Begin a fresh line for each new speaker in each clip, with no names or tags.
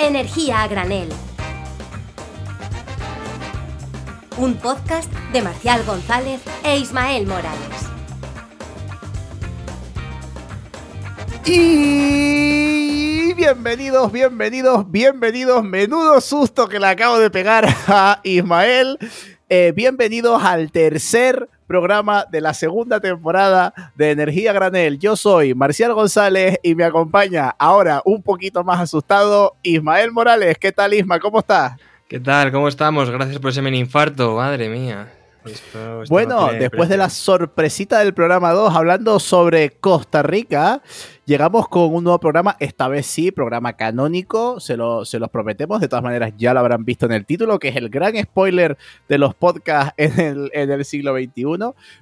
Energía a granel. Un podcast de Marcial González e Ismael Morales.
Y bienvenidos, bienvenidos, bienvenidos. Menudo susto que le acabo de pegar a Ismael. Eh, bienvenidos al tercer programa de la segunda temporada de Energía Granel. Yo soy Marcial González y me acompaña ahora un poquito más asustado Ismael Morales. ¿Qué tal Isma? ¿Cómo estás?
¿Qué tal? ¿Cómo estamos? Gracias por ese mini infarto, madre mía.
Esto, esto bueno, no después de la sorpresita del programa 2, hablando sobre Costa Rica, llegamos con un nuevo programa, esta vez sí, programa canónico, se, lo, se los prometemos, de todas maneras ya lo habrán visto en el título, que es el gran spoiler de los podcasts en el, en el siglo XXI,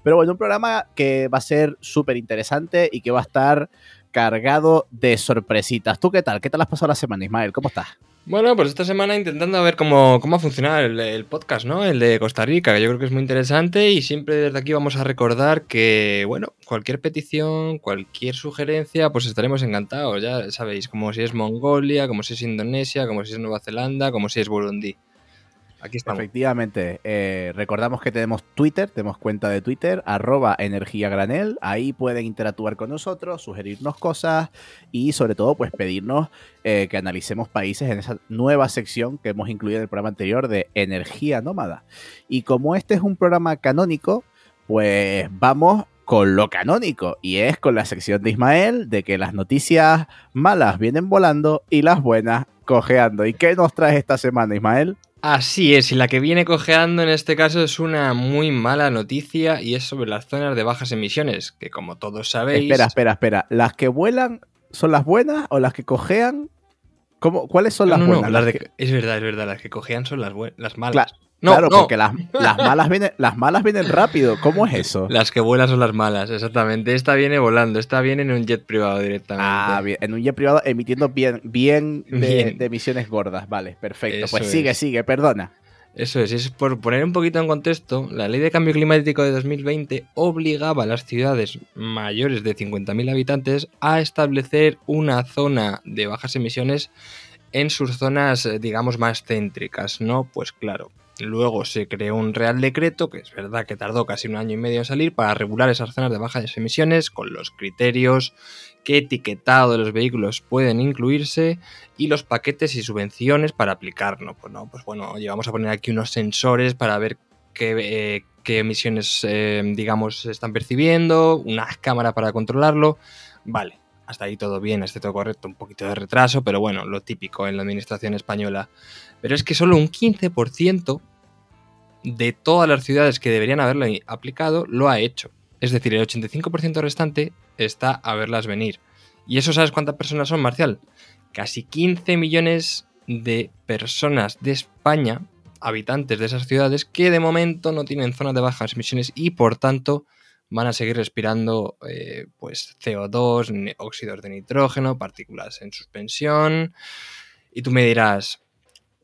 pero bueno, un programa que va a ser súper interesante y que va a estar cargado de sorpresitas. ¿Tú qué tal? ¿Qué tal has pasado la semana, Ismael? ¿Cómo estás?
Bueno, pues esta semana intentando ver cómo, cómo ha funcionado el, el, podcast, ¿no? El de Costa Rica, que yo creo que es muy interesante y siempre desde aquí vamos a recordar que, bueno, cualquier petición, cualquier sugerencia, pues estaremos encantados, ya sabéis, como si es Mongolia, como si es Indonesia, como si es Nueva Zelanda, como si es Burundi.
Aquí estamos. Efectivamente, eh, recordamos que tenemos Twitter, tenemos cuenta de Twitter, arroba energía granel, ahí pueden interactuar con nosotros, sugerirnos cosas y sobre todo pues pedirnos eh, que analicemos países en esa nueva sección que hemos incluido en el programa anterior de energía nómada. Y como este es un programa canónico, pues vamos con lo canónico y es con la sección de Ismael de que las noticias malas vienen volando y las buenas cojeando. ¿Y qué nos traes esta semana, Ismael?
Así es, y la que viene cojeando en este caso es una muy mala noticia y es sobre las zonas de bajas emisiones, que como todos sabéis...
Espera, espera, espera. ¿Las que vuelan son las buenas o las que cojean? ¿Cómo, ¿Cuáles son las
no,
buenas?
No, las que... Es verdad, es verdad, las que cojean son las, las malas.
Claro. No, claro, no. porque las, las, malas vienen, las malas vienen rápido. ¿Cómo es eso?
Las que vuelan son las malas, exactamente. Esta viene volando, esta viene en un jet privado directamente.
Ah, bien. En un jet privado emitiendo bien, bien, de, bien. de emisiones gordas. Vale, perfecto. Eso pues sigue, es. sigue, perdona.
Eso es, es por poner un poquito en contexto, la ley de cambio climático de 2020 obligaba a las ciudades mayores de 50.000 habitantes a establecer una zona de bajas emisiones en sus zonas, digamos, más céntricas, ¿no? Pues claro, Luego se creó un Real Decreto, que es verdad que tardó casi un año y medio en salir, para regular esas zonas de bajas emisiones con los criterios, qué etiquetado de los vehículos pueden incluirse y los paquetes y subvenciones para aplicarlo. Pues no, pues bueno, oye, vamos a poner aquí unos sensores para ver qué, eh, qué emisiones, eh, digamos, se están percibiendo, una cámara para controlarlo. Vale, hasta ahí todo bien, esté todo correcto, un poquito de retraso, pero bueno, lo típico en la administración española. Pero es que solo un 15% de todas las ciudades que deberían haberlo aplicado lo ha hecho. Es decir, el 85% restante está a verlas venir. ¿Y eso sabes cuántas personas son, Marcial? Casi 15 millones de personas de España, habitantes de esas ciudades, que de momento no tienen zonas de bajas emisiones y por tanto van a seguir respirando eh, pues CO2, óxidos de nitrógeno, partículas en suspensión. Y tú me dirás,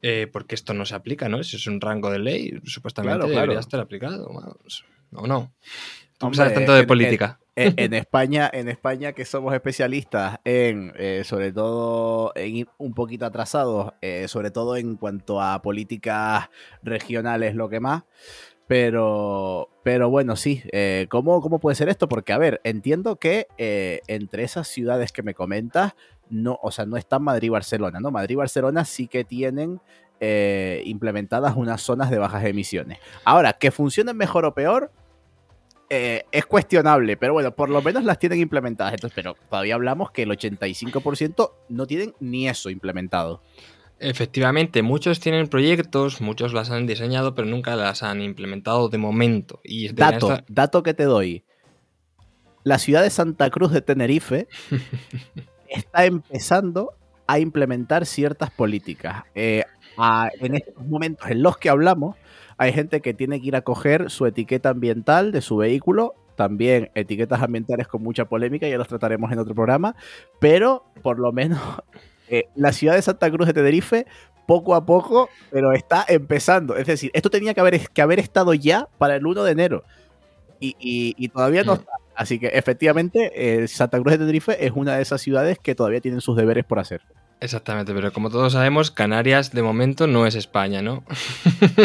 eh, porque esto no se aplica, ¿no? Si es un rango de ley, supuestamente claro, debería claro. estar aplicado. Vamos. No, no. Tú Hombre, sabes tanto de política.
En, en, España, en España que somos especialistas en, eh, sobre todo, en ir un poquito atrasados, eh, sobre todo en cuanto a políticas regionales, lo que más. Pero, pero bueno, sí. Eh, ¿cómo, ¿Cómo puede ser esto? Porque, a ver, entiendo que eh, entre esas ciudades que me comentas, no, o sea, no están Madrid y Barcelona, ¿no? Madrid y Barcelona sí que tienen eh, implementadas unas zonas de bajas emisiones. Ahora, que funcionen mejor o peor, eh, es cuestionable, pero bueno, por lo menos las tienen implementadas. Entonces, pero todavía hablamos que el 85% no tienen ni eso implementado.
Efectivamente, muchos tienen proyectos, muchos las han diseñado, pero nunca las han implementado de momento. Y
dato, dato que te doy. La ciudad de Santa Cruz de Tenerife está empezando a implementar ciertas políticas. Eh, a, en estos momentos en los que hablamos, hay gente que tiene que ir a coger su etiqueta ambiental de su vehículo. También etiquetas ambientales con mucha polémica, ya los trataremos en otro programa. Pero por lo menos eh, la ciudad de Santa Cruz de Tenerife, poco a poco, pero está empezando. Es decir, esto tenía que haber, que haber estado ya para el 1 de enero. Y, y, y todavía no está. Así que efectivamente, eh, Santa Cruz de Tenerife es una de esas ciudades que todavía tienen sus deberes por hacer.
Exactamente, pero como todos sabemos, Canarias de momento no es España, ¿no?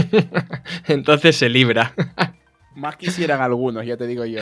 Entonces se libra.
Más quisieran algunos, ya te digo yo.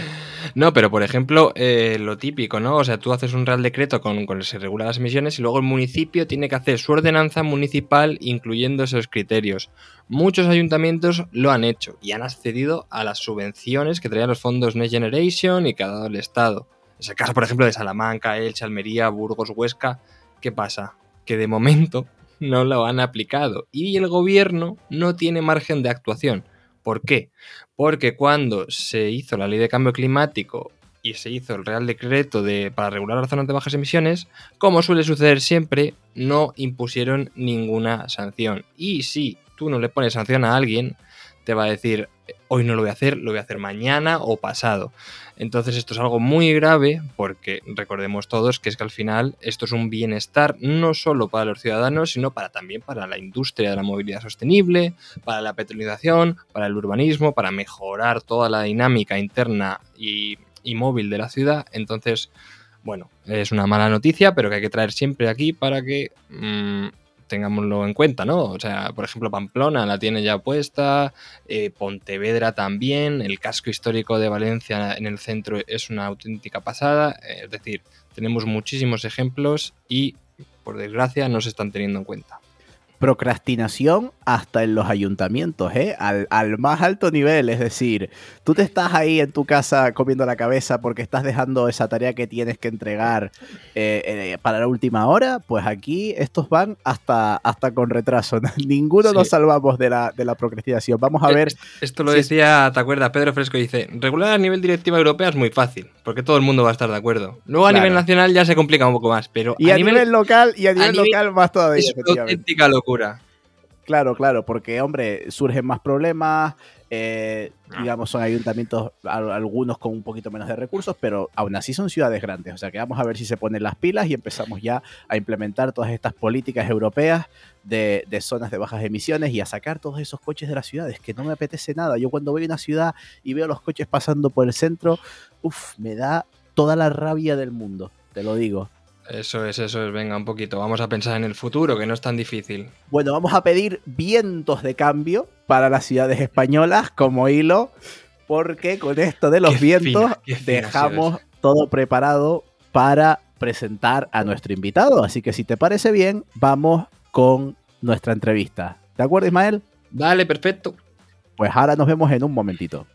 No, pero por ejemplo, eh, lo típico, ¿no? O sea, tú haces un real decreto con, el que se regulan las emisiones y luego el municipio tiene que hacer su ordenanza municipal incluyendo esos criterios. Muchos ayuntamientos lo han hecho y han accedido a las subvenciones que traían los fondos Next Generation y que ha dado el Estado. Es el caso, por ejemplo, de Salamanca, Elche, Almería, Burgos, Huesca. ¿Qué pasa? Que de momento no lo han aplicado y el gobierno no tiene margen de actuación. ¿Por qué? Porque cuando se hizo la ley de cambio climático y se hizo el Real Decreto de, para regular las zonas de bajas emisiones, como suele suceder siempre, no impusieron ninguna sanción. Y si tú no le pones sanción a alguien, te va a decir, hoy no lo voy a hacer, lo voy a hacer mañana o pasado. Entonces esto es algo muy grave porque recordemos todos que es que al final esto es un bienestar no solo para los ciudadanos, sino también para la industria de la movilidad sostenible, para la petrolización, para el urbanismo, para mejorar toda la dinámica interna y, móvil de la ciudad. Entonces, bueno, es una mala noticia, pero que hay que traer siempre aquí para que mm, tengámoslo en cuenta, ¿no? O sea, por ejemplo, Pamplona la tiene ya puesta, eh, Pontevedra también, el casco histórico de Valencia en el centro es una auténtica pasada, eh, es decir, tenemos muchísimos ejemplos y, por desgracia, no se están teniendo en cuenta
procrastinación hasta en los ayuntamientos, ¿eh? Al, más alto nivel. Es decir, tú te estás ahí en tu casa comiendo la cabeza porque estás dejando esa tarea que tienes que entregar eh, eh, para la última hora. Pues aquí estos van hasta, hasta con retraso. Ninguno nos salvamos de la, de la procrastinación. Vamos a ver.
Esto lo decía, ¿te acuerdas? Pedro Fresco dice: regular a nivel directiva europea es muy fácil porque todo el mundo va a estar de acuerdo. Luego a nivel nacional ya se complica un poco más, pero.
Y a, nivel, local, y a nivel, local más todavía.
Es auténtica locura.
Claro, claro, porque, hombre, surgen más problemas, eh, ah. digamos, son ayuntamientos, algunos con un poquito menos de recursos, pero aún así son ciudades grandes. O sea que vamos a ver si se ponen las pilas y empezamos ya a implementar todas estas políticas europeas de, zonas de bajas emisiones y a sacar todos esos coches de las ciudades, que no me apetece nada. Yo cuando voy a una ciudad y veo los coches pasando por el centro, uff, me da toda la rabia del mundo, te lo digo.
Eso es, eso es. Venga, un poquito. Vamos a pensar en el futuro, que no es tan difícil.
Bueno, vamos a pedir vientos de cambio para las ciudades españolas como hilo, porque con esto de los vientos dejamos todo preparado para presentar a nuestro invitado. Así que si te parece bien, vamos con nuestra entrevista. ¿De acuerdo, Ismael?
Dale, perfecto.
Pues ahora nos vemos en un momentito.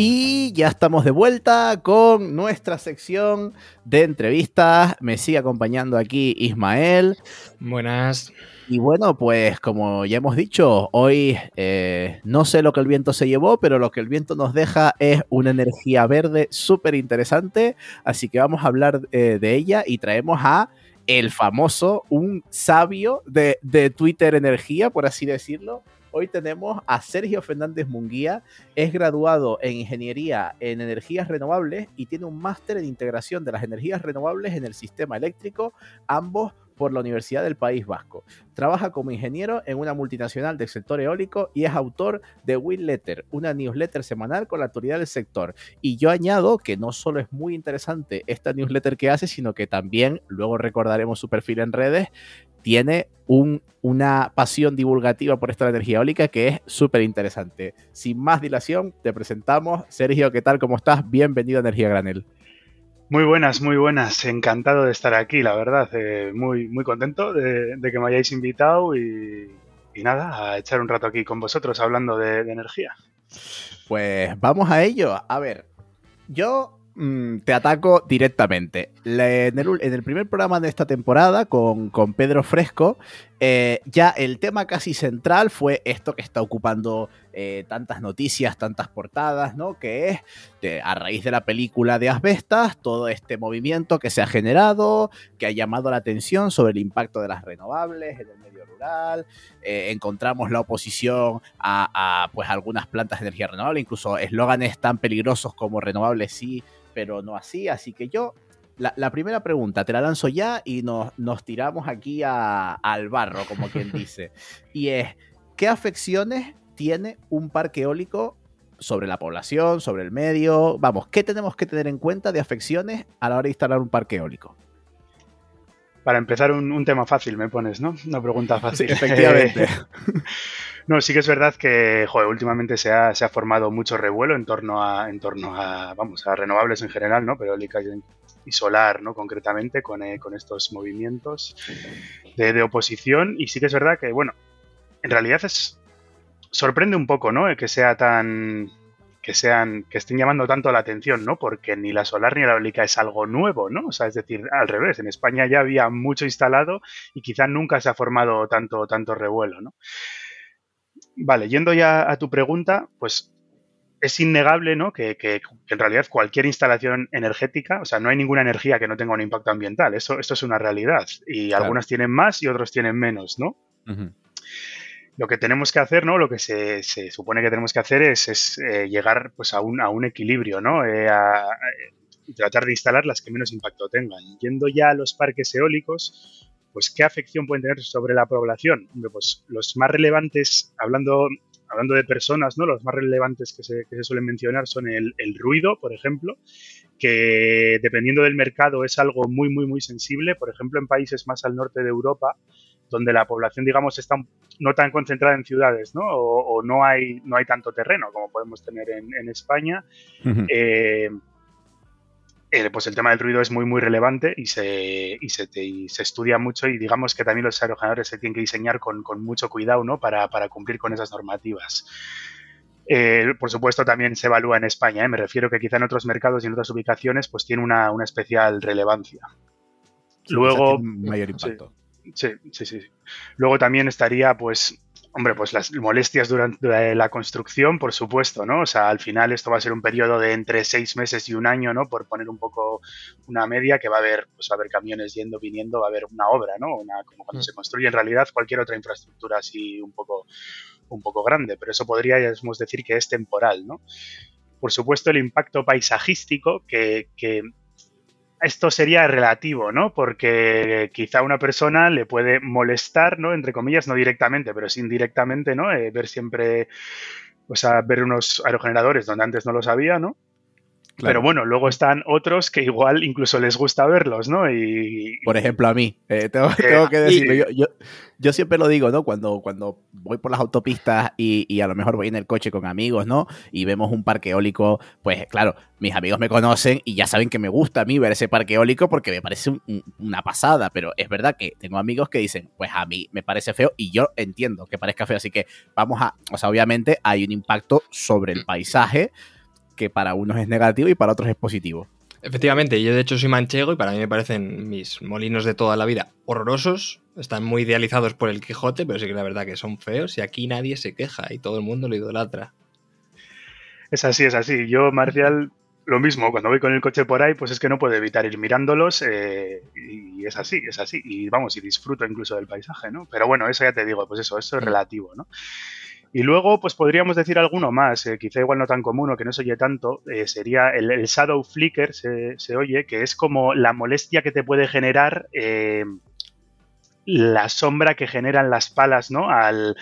Y ya estamos de vuelta con nuestra sección de entrevistas. Me sigue acompañando aquí Ismael.
Buenas.
Y bueno, pues como ya hemos dicho, hoy eh, no sé lo que el viento se llevó, pero lo que el viento nos deja es una energía verde súper interesante. Así que vamos a hablar eh, de ella y traemos a el famoso, un sabio de, de Twitter Energía, por así decirlo, Hoy tenemos a Sergio Fernández Munguía, es graduado en Ingeniería en Energías Renovables y tiene un máster en integración de las energías renovables en el sistema eléctrico, ambos por la Universidad del País Vasco. Trabaja como ingeniero en una multinacional del sector eólico y es autor de Will Letter, una newsletter semanal con la autoridad del sector. Y yo añado que no solo es muy interesante esta newsletter que hace, sino que también, luego recordaremos su perfil en redes, tiene un, una pasión divulgativa por esta energía eólica que es súper interesante. Sin más dilación, te presentamos. Sergio, ¿qué tal? ¿Cómo estás? Bienvenido a Energía Granel.
Muy buenas, muy buenas. Encantado de estar aquí, la verdad. Eh, muy, muy contento de, que me hayáis invitado y, nada, a echar un rato aquí con vosotros hablando de, de energía.
Pues vamos a ello. A ver, yo Mm, te ataco directamente. En el, primer programa de esta temporada con, Pedro Fresco, eh, ya el tema casi central fue esto que está ocupando eh, tantas noticias, tantas portadas, ¿no? Que es, a raíz de la película de Asbestas, todo este movimiento que se ha generado, que ha llamado la atención sobre el impacto de las renovables en el rural. Eh, encontramos la oposición a, a, pues, algunas plantas de energía renovable, incluso eslóganes tan peligrosos como renovables sí pero no así. Así que yo, la, primera pregunta, te la lanzo ya y nos, nos tiramos aquí al barro, como quien dice. y es, ¿qué afecciones tiene un parque eólico sobre la población, sobre el medio? Vamos, ¿qué tenemos que tener en cuenta de afecciones a la hora de instalar un parque eólico?
Para empezar, un, tema fácil me pones, ¿no? Una pregunta fácil.
efectivamente.
no, sí que es verdad que, joder, últimamente se ha, se ha, formado mucho revuelo en torno a, en torno a, vamos, a renovables en general, ¿no? Pero eólica y solar, ¿no? Concretamente, con, eh, con estos movimientos de, de oposición. Y sí que es verdad que, bueno, en realidad es, sorprende un poco, ¿no? Que sea tan que sean que estén llamando tanto la atención, ¿no? Porque ni la solar ni la eólica es algo nuevo, ¿no? O sea, es decir, al revés, en España ya había mucho instalado y quizá nunca se ha formado tanto tanto revuelo, ¿no? Vale, yendo ya a tu pregunta, pues es innegable, ¿no? Que, que, en realidad cualquier instalación energética, o sea, no hay ninguna energía que no tenga un impacto ambiental. Eso, esto es una realidad. Y algunas tienen más y otros tienen menos, ¿no? Lo que tenemos que hacer, ¿no? Lo que se, supone que tenemos que hacer es, eh, llegar pues, a, un, a un equilibrio, ¿no? Eh, y tratar de instalar las que menos impacto tengan. Yendo ya a los parques eólicos, pues ¿qué afección pueden tener sobre la población? Pues los más relevantes, hablando, hablando de personas, ¿no? Los más relevantes que se, que se suelen mencionar son el, el, ruido, por ejemplo, que dependiendo del mercado es algo muy, muy, muy sensible. Por ejemplo, en países más al norte de Europa, donde la población, digamos, está no tan concentrada en ciudades, ¿no? O, no, hay, no hay tanto terreno como podemos tener en, España. Eh, eh, pues el tema del ruido es muy, muy relevante y se, y se, se, estudia mucho y digamos que también los aerogeneradores se tienen que diseñar con, con mucho cuidado, ¿no? Para, para, cumplir con esas normativas. Eh, por supuesto, también se evalúa en España. Me refiero que quizá en otros mercados y en otras ubicaciones, pues tiene una, una especial relevancia.
Luego, mayor impacto.
Sí, sí, sí. Luego también estaría, pues, hombre, pues las molestias durante la construcción, por supuesto, ¿no? O sea, al final esto va a ser un periodo de entre seis meses y un año, ¿no? Por poner un poco una media, que va a haber, pues va a haber camiones yendo, viniendo, va a haber una obra, ¿no? Una, como cuando mm. se construye en realidad cualquier otra infraestructura así un poco, un poco grande, pero eso podríamos decir que es temporal, ¿no? Por supuesto, el impacto paisajístico, que, que esto sería relativo, ¿no? Porque quizá una persona le puede molestar, ¿no? Entre comillas, no directamente, pero sí indirectamente, ¿no? Eh, ver siempre, o sea, ver unos aerogeneradores donde antes no los había, ¿no? Pero bueno, luego están otros que igual incluso les gusta verlos, ¿no? Y,
Por ejemplo, a mí, eh, tengo, que decirlo, yo, yo, siempre lo digo, ¿no? Cuando, cuando voy por las autopistas y, a lo mejor voy en el coche con amigos, ¿no? Y vemos un parque eólico, pues claro, mis amigos me conocen y ya saben que me gusta a mí ver ese parque eólico porque me parece una pasada, pero es verdad que tengo amigos que dicen, pues a mí me parece feo y yo entiendo que parezca feo, así que vamos a, o sea, obviamente hay un impacto sobre el paisaje que para unos es negativo y para otros es positivo.
Efectivamente, yo de hecho soy manchego y para mí me parecen mis molinos de toda la vida horrorosos. Están muy idealizados por el Quijote, pero sí que la verdad que son feos y aquí nadie se queja y todo el mundo lo idolatra.
Es así, es así. Yo, Marcial, lo mismo, cuando voy con el coche por ahí, pues es que no puedo evitar ir mirándolos eh, y es así, es así. Y vamos, y disfruto incluso del paisaje, ¿no? Pero bueno, eso ya te digo, pues eso, eso es relativo, ¿no? Y luego, pues podríamos decir alguno más, eh, quizá igual no tan común o que no se oye tanto, eh, sería el, shadow flicker, se, oye, que es como la molestia que te puede generar eh, la sombra que generan las palas, ¿no? Al,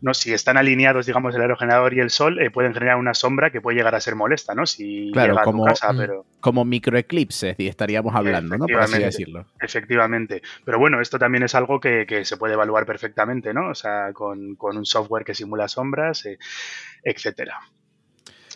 no, si están alineados, digamos, el aerogenerador y el sol, eh, pueden generar una sombra que puede llegar a ser molesta, ¿no? Si
claro, como, casa, mm, pero... como microeclipses, estaríamos hablando, ¿no? Por así decirlo.
Efectivamente. Pero bueno, esto también es algo que, se puede evaluar perfectamente, ¿no? O sea, con, un software que simula sombras, eh, etcétera.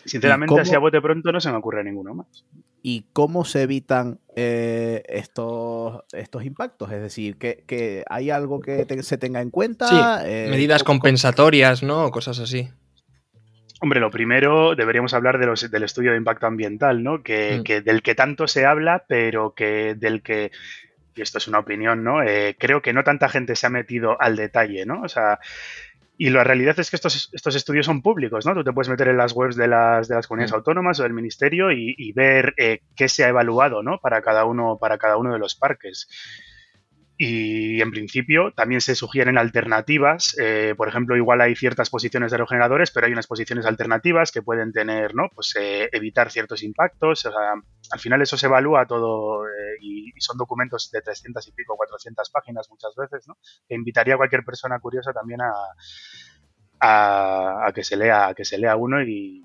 Sinceramente, así a bote pronto no se me ocurre ninguno más
y cómo se evitan eh, estos, estos impactos. Es decir, que, hay algo que se tenga en cuenta.
Sí, eh, medidas compensatorias, ¿no? Cosas así.
Hombre, lo primero deberíamos hablar de los, del estudio de impacto ambiental, ¿no? Que, mm. que, del que tanto se habla, pero que del que, y esto es una opinión, ¿no? Eh, creo que no tanta gente se ha metido al detalle, ¿no? O sea, y la realidad es que estos, estos estudios son públicos, ¿no? Tú te puedes meter en las webs de las, de las comunidades mm. autónomas o del ministerio y, ver eh, qué se ha evaluado, ¿no? Para cada uno, para cada uno de los parques. Y en principio también se sugieren alternativas. Eh, por ejemplo, igual hay ciertas posiciones de aerogeneradores, pero hay unas posiciones alternativas que pueden tener, ¿no? Pues eh, evitar ciertos impactos. O sea, al final eso se evalúa todo eh, y, son documentos de 300 y pico, 400 páginas muchas veces, ¿no? Que invitaría a cualquier persona curiosa también a, a, que se lea, a que se lea uno y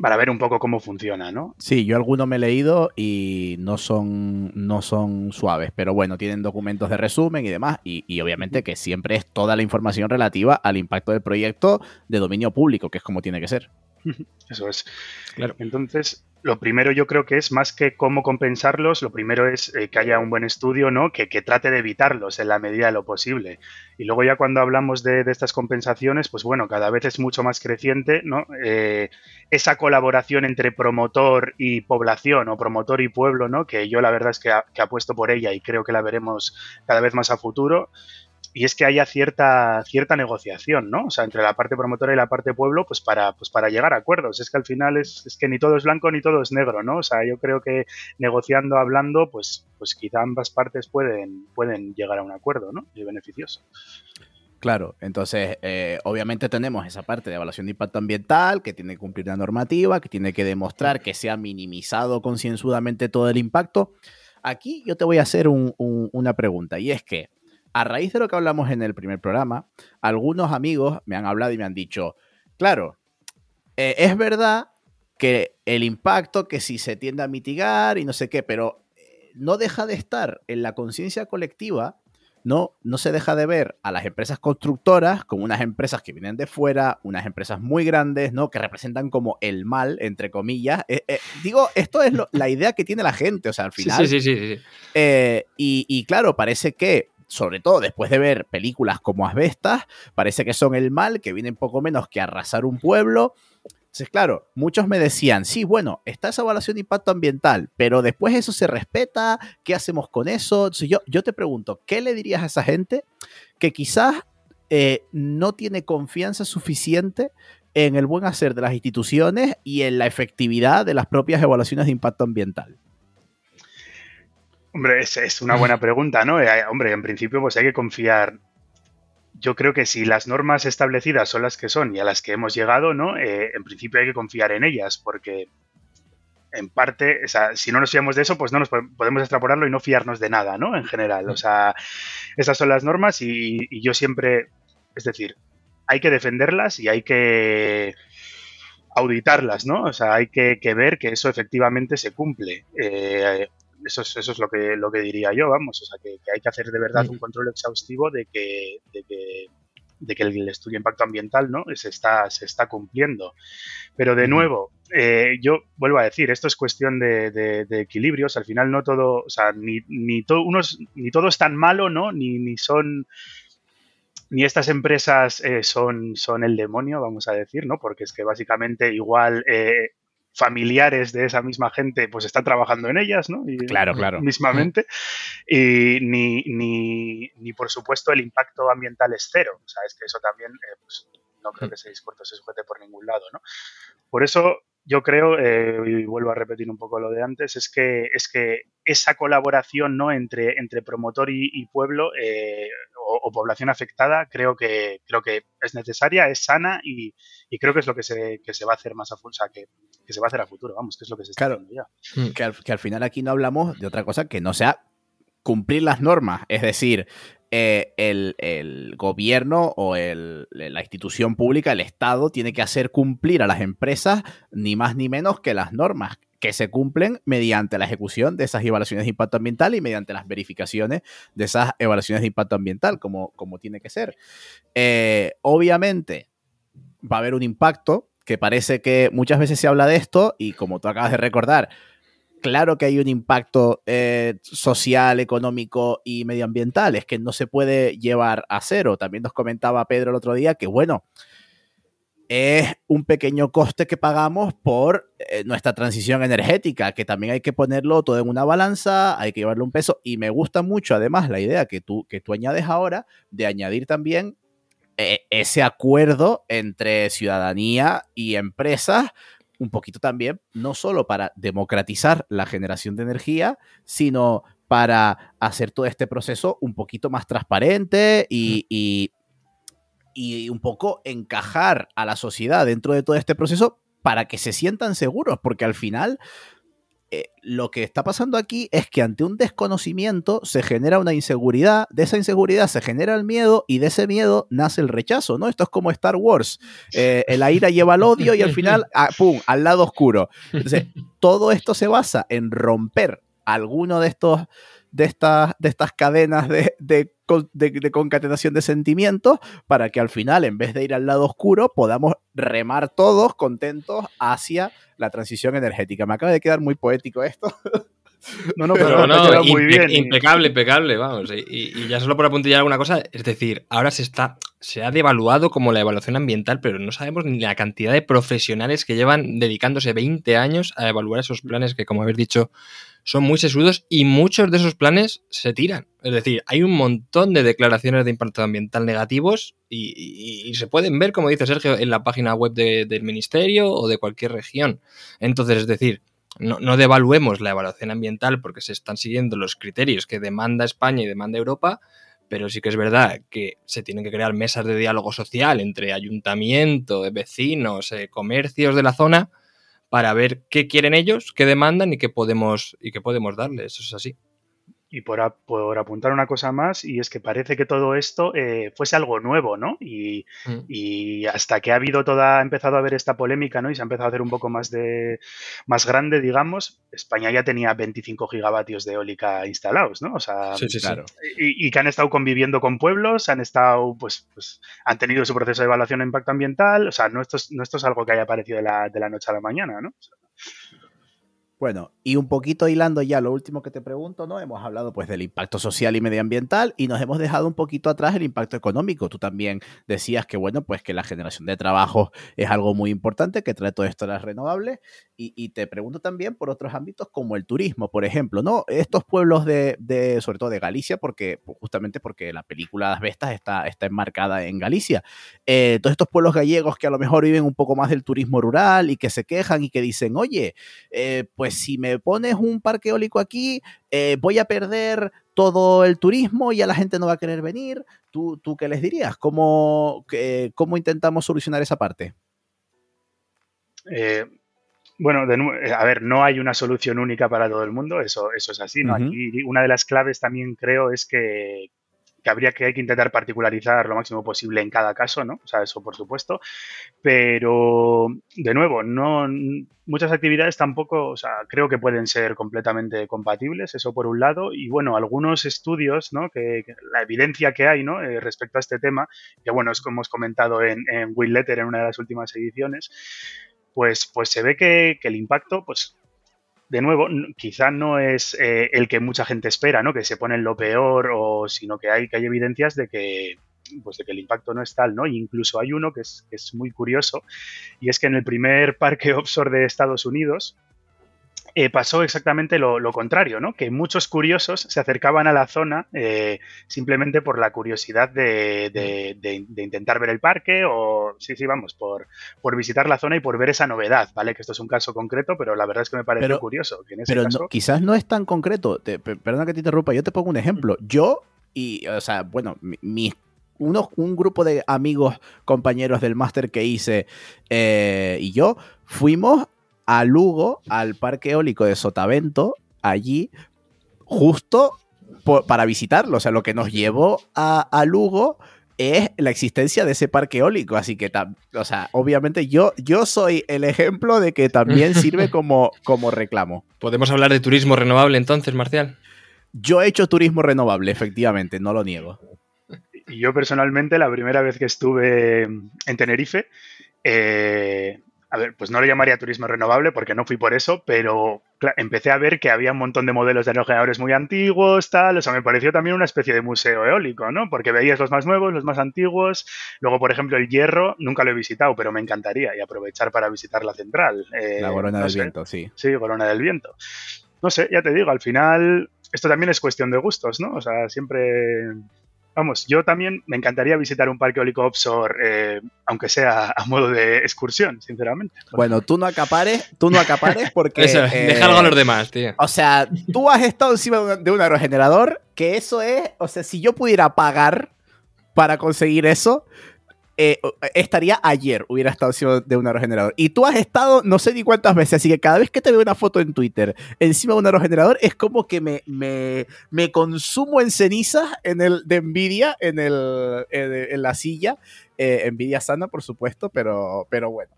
para ver un poco cómo funciona, ¿no?
Sí, yo algunos me he leído y no son, no son suaves, pero bueno, tienen documentos de resumen y demás, y, y obviamente que siempre es toda la información relativa al impacto del proyecto de dominio público, que es como tiene que ser.
Eso es. Claro. Entonces, lo primero yo creo que es más que cómo compensarlos, lo primero es eh, que haya un buen estudio, ¿no? Que, trate de evitarlos en la medida de lo posible. Y luego ya cuando hablamos de, estas compensaciones, pues bueno, cada vez es mucho más creciente, ¿no? Eh, esa colaboración entre promotor y población o promotor y pueblo, ¿no? Que yo la verdad es que, que apuesto por ella y creo que la veremos cada vez más a futuro y es que haya cierta, cierta negociación, ¿no? O sea, entre la parte promotora y la parte pueblo, pues para, pues para llegar a acuerdos. Es que al final es, es, que ni todo es blanco ni todo es negro, ¿no? O sea, yo creo que negociando, hablando, pues, pues quizá ambas partes pueden, pueden llegar a un acuerdo, ¿no? Y beneficioso.
Claro, entonces eh, obviamente tenemos esa parte de evaluación de impacto ambiental que tiene que cumplir la normativa, que tiene que demostrar que se ha minimizado concienzudamente todo el impacto. Aquí yo te voy a hacer un, una pregunta y es que a raíz de lo que hablamos en el primer programa, algunos amigos me han hablado y me han dicho, claro, eh, es verdad que el impacto, que si se tiende a mitigar y no sé qué, pero eh, no deja de estar en la conciencia colectiva, no, no se deja de ver a las empresas constructoras como unas empresas que vienen de fuera, unas empresas muy grandes, ¿no? Que representan como el mal, entre comillas. Eh, digo, esto es la idea que tiene la gente, o sea, al final.
Sí, sí, sí. sí,
y, y, claro, parece que sobre todo después de ver películas como Asbestas, parece que son el mal, que vienen poco menos que arrasar un pueblo. Entonces, claro, muchos me decían, sí, bueno, está esa evaluación de impacto ambiental, pero después eso se respeta, ¿qué hacemos con eso? Entonces, yo, yo te pregunto, ¿qué le dirías a esa gente que quizás eh, no tiene confianza suficiente en el buen hacer de las instituciones y en la efectividad de las propias evaluaciones de impacto ambiental?
Hombre, es, una buena pregunta, ¿no? Eh, hombre, en principio pues hay que confiar. Yo creo que si las normas establecidas son las que son y a las que hemos llegado, ¿no? Eh, en principio hay que confiar en ellas porque en parte, o sea, si no nos fiamos de eso, pues no nos podemos extrapolarlo y no fiarnos de nada, ¿no? En general, o sea, esas son las normas y, yo siempre, es decir, hay que defenderlas y hay que auditarlas, ¿no? O sea, hay que, ver que eso efectivamente se cumple. Eh, eso es, eso es lo que lo que diría yo, vamos, o sea, que, hay que hacer de verdad un control exhaustivo de que, de que, de que el estudio de impacto ambiental ¿no? se, está, se está cumpliendo. Pero de nuevo, eh, yo vuelvo a decir, esto es cuestión de, equilibrios, al final no todo, o sea, ni, ni, todo, unos, ni todo es tan malo, ¿no? Ni, ni son ni estas empresas eh, son, son el demonio, vamos a decir, ¿no? Porque es que básicamente igual eh, familiares de esa misma gente pues están trabajando en ellas, ¿no? Y,
claro, claro.
Mismamente. Y ni, ni, ni, por supuesto el impacto ambiental es cero. O sea, es que eso también eh, pues, no creo que ese discurso se sujete por ningún lado, ¿no? Por eso yo creo, eh, y vuelvo a repetir un poco lo de antes, es que, es que esa colaboración ¿no? entre, entre promotor y, pueblo eh, o, población afectada creo que, creo que es necesaria, es sana y, creo que es lo que se, que se va a hacer más a futuro, que, que, se va a hacer a futuro, vamos, que es lo que se está haciendo ya.
Mm. Que al, que al final aquí no hablamos de otra cosa que no sea cumplir las normas, es decir, eh, el, gobierno o la institución pública, el Estado, tiene que hacer cumplir a las empresas ni más ni menos que las normas que se cumplen mediante la ejecución de esas evaluaciones de impacto ambiental y mediante las verificaciones de esas evaluaciones de impacto ambiental, como, como tiene que ser. Eh, obviamente, va a haber un impacto que parece que muchas veces se habla de esto y como tú acabas de recordar, claro que hay un impacto eh, social, económico y medioambiental, es que no se puede llevar a cero. También nos comentaba Pedro el otro día que, bueno, es un pequeño coste que pagamos por eh, nuestra transición energética, que también hay que ponerlo todo en una balanza, hay que llevarle un peso. Y me gusta mucho, además, la idea que tú, que tú añades ahora de añadir también eh, ese acuerdo entre ciudadanía y empresas un poquito también, no solo para democratizar la generación de energía, sino para hacer todo este proceso un poquito más transparente y, y, un poco encajar a la sociedad dentro de todo este proceso para que se sientan seguros, porque al final eh, lo que está pasando aquí es que ante un desconocimiento se genera una inseguridad, de esa inseguridad se genera el miedo y de ese miedo nace el rechazo, ¿no? Esto es como Star Wars. Eh, la ira lleva al odio y al final, ah, ¡pum!, al lado oscuro. Entonces, todo esto se basa en romper alguno de estos de estas, de estas cadenas de, de, concatenación de sentimientos para que al final, en vez de ir al lado oscuro, podamos remar todos contentos hacia la transición energética. Me acaba de quedar muy poético esto.
No, no, pero no, muy bien. Impecable, impecable, vamos. Y, ya solo por apuntillar alguna cosa, es decir, ahora se está, se ha devaluado como la evaluación ambiental, pero no sabemos ni la cantidad de profesionales que llevan dedicándose 20 años a evaluar esos planes que, como habéis dicho, son muy sesudos y muchos de esos planes se tiran. Es decir, hay un montón de declaraciones de impacto ambiental negativos y, se pueden ver, como dice Sergio, en la página web del ministerio o de cualquier región. Entonces, es decir, no, no, devaluemos la evaluación ambiental porque se están siguiendo los criterios que demanda España y demanda Europa, pero sí que es verdad que se tienen que crear mesas de diálogo social entre ayuntamiento, vecinos, eh, comercios de la zona para ver qué quieren ellos, qué demandan y qué podemos, y qué podemos darles. Eso es así.
Y por, apuntar una cosa más, y es que parece que todo esto eh, fuese algo nuevo, ¿no? Mm. Y, hasta que ha habido toda, ha empezado a haber esta polémica, ¿no? Y se ha empezado a hacer un poco más de más grande, digamos, España ya tenía 25 gigavatios de eólica instalados, ¿no? O sea,
sí, sí, claro.
y, que han estado conviviendo con pueblos, han estado, pues, pues, han tenido su proceso de evaluación de impacto ambiental. O sea, no esto es, no esto es algo que haya aparecido de la, de la noche a la mañana, ¿no?
Bueno, y un poquito hilando ya lo último que te pregunto, ¿no? Hemos hablado pues del impacto social y medioambiental y nos hemos dejado un poquito atrás el impacto económico. Tú también decías que, bueno, pues que la generación de trabajo es algo muy importante que trae todo esto a las renovables y, te pregunto también por otros ámbitos como el turismo, por ejemplo, ¿no? Estos pueblos de, de sobre todo de Galicia, porque pues, justamente porque la película Las Vestas está, está enmarcada en Galicia. Eh, todos estos pueblos gallegos que a lo mejor viven un poco más del turismo rural y que se quejan y que dicen, oye, eh, pues si me pones un parque eólico aquí, eh, voy a perder todo el turismo y a la gente no va a querer venir. ¿Tú, tú qué les dirías? ¿Cómo, cómo intentamos solucionar esa parte?
Eh, bueno, a ver, no hay una solución única para todo el mundo, eso, eso es así. ¿no? Aquí una de las claves también creo es que, que habría que, hay que intentar particularizar lo máximo posible en cada caso, ¿no? O sea, eso por supuesto. Pero, de nuevo, no muchas actividades tampoco, o sea, creo que pueden ser completamente compatibles, eso por un lado. Y bueno, algunos estudios, ¿no? Que, la evidencia que hay, ¿no? Eh, respecto a este tema, que bueno, es como hemos comentado en, en Will Letter en una de las últimas ediciones, pues, pues se ve que, que el impacto, pues de nuevo, quizá no es eh, el que mucha gente espera, ¿no? Que se pone en lo peor, o, sino que hay, que hay evidencias de que, pues de que el impacto no es tal, ¿no? incluso hay uno que es, que es muy curioso, y es que en el primer parque offshore de Estados Unidos, eh, pasó exactamente lo, contrario, ¿no? Que muchos curiosos se acercaban a la zona eh, simplemente por la curiosidad de, intentar ver el parque o, sí, sí, vamos, por, por visitar la zona y por ver esa novedad, ¿vale? Que esto es un caso concreto, pero la verdad es que me parece curioso.
pero quizás no es tan concreto. perdona que te interrumpa, yo te pongo un ejemplo. Yo, y, o sea, bueno, mi, un grupo de amigos, compañeros del máster que hice eh, y yo fuimos a Lugo, al parque eólico de Sotavento, allí, justo para visitarlo. O sea, lo que nos llevó a, Lugo es la existencia de ese parque eólico. Así que, o sea, obviamente yo, yo soy el ejemplo de que también sirve como, como reclamo.
¿Podemos hablar de turismo renovable entonces, Marcial?
Yo he hecho turismo renovable, efectivamente, no lo niego.
Y yo personalmente, la primera vez que estuve en Tenerife, eh, a ver, pues no lo llamaría turismo renovable porque no fui por eso, pero empecé a ver que había un montón de modelos de aerogeneradores muy antiguos, tal, o sea, me pareció también una especie de museo eólico, ¿no? Porque veías los más nuevos, los más antiguos, luego, por ejemplo, el hierro, nunca lo he visitado, pero me encantaría y aprovechar para visitar la central.
Eh, la Corona del Viento, sí.
Sí, Corona del Viento. No sé, ya te digo, al final esto también es cuestión de gustos, ¿no? O sea, siempre Vamos, yo también me encantaría visitar un parque eólico offshore, eh, aunque sea a modo de excursión, sinceramente.
Bueno, tú no acapares, tú no acapares porque...
Eso, deja algo a los demás, tío.
O sea, tú has estado encima de un aerogenerador, que eso es, o sea, si yo pudiera pagar para conseguir eso, eh, estaría ayer, hubiera estado sido de un aerogenerador. Y tú has estado no sé ni cuántas veces, así que cada vez que te veo una foto en Twitter encima de un aerogenerador es como que me, me, me consumo en cenizas en el, de envidia en, el, en, la silla. Eh, envidia sana, por supuesto, pero, pero bueno.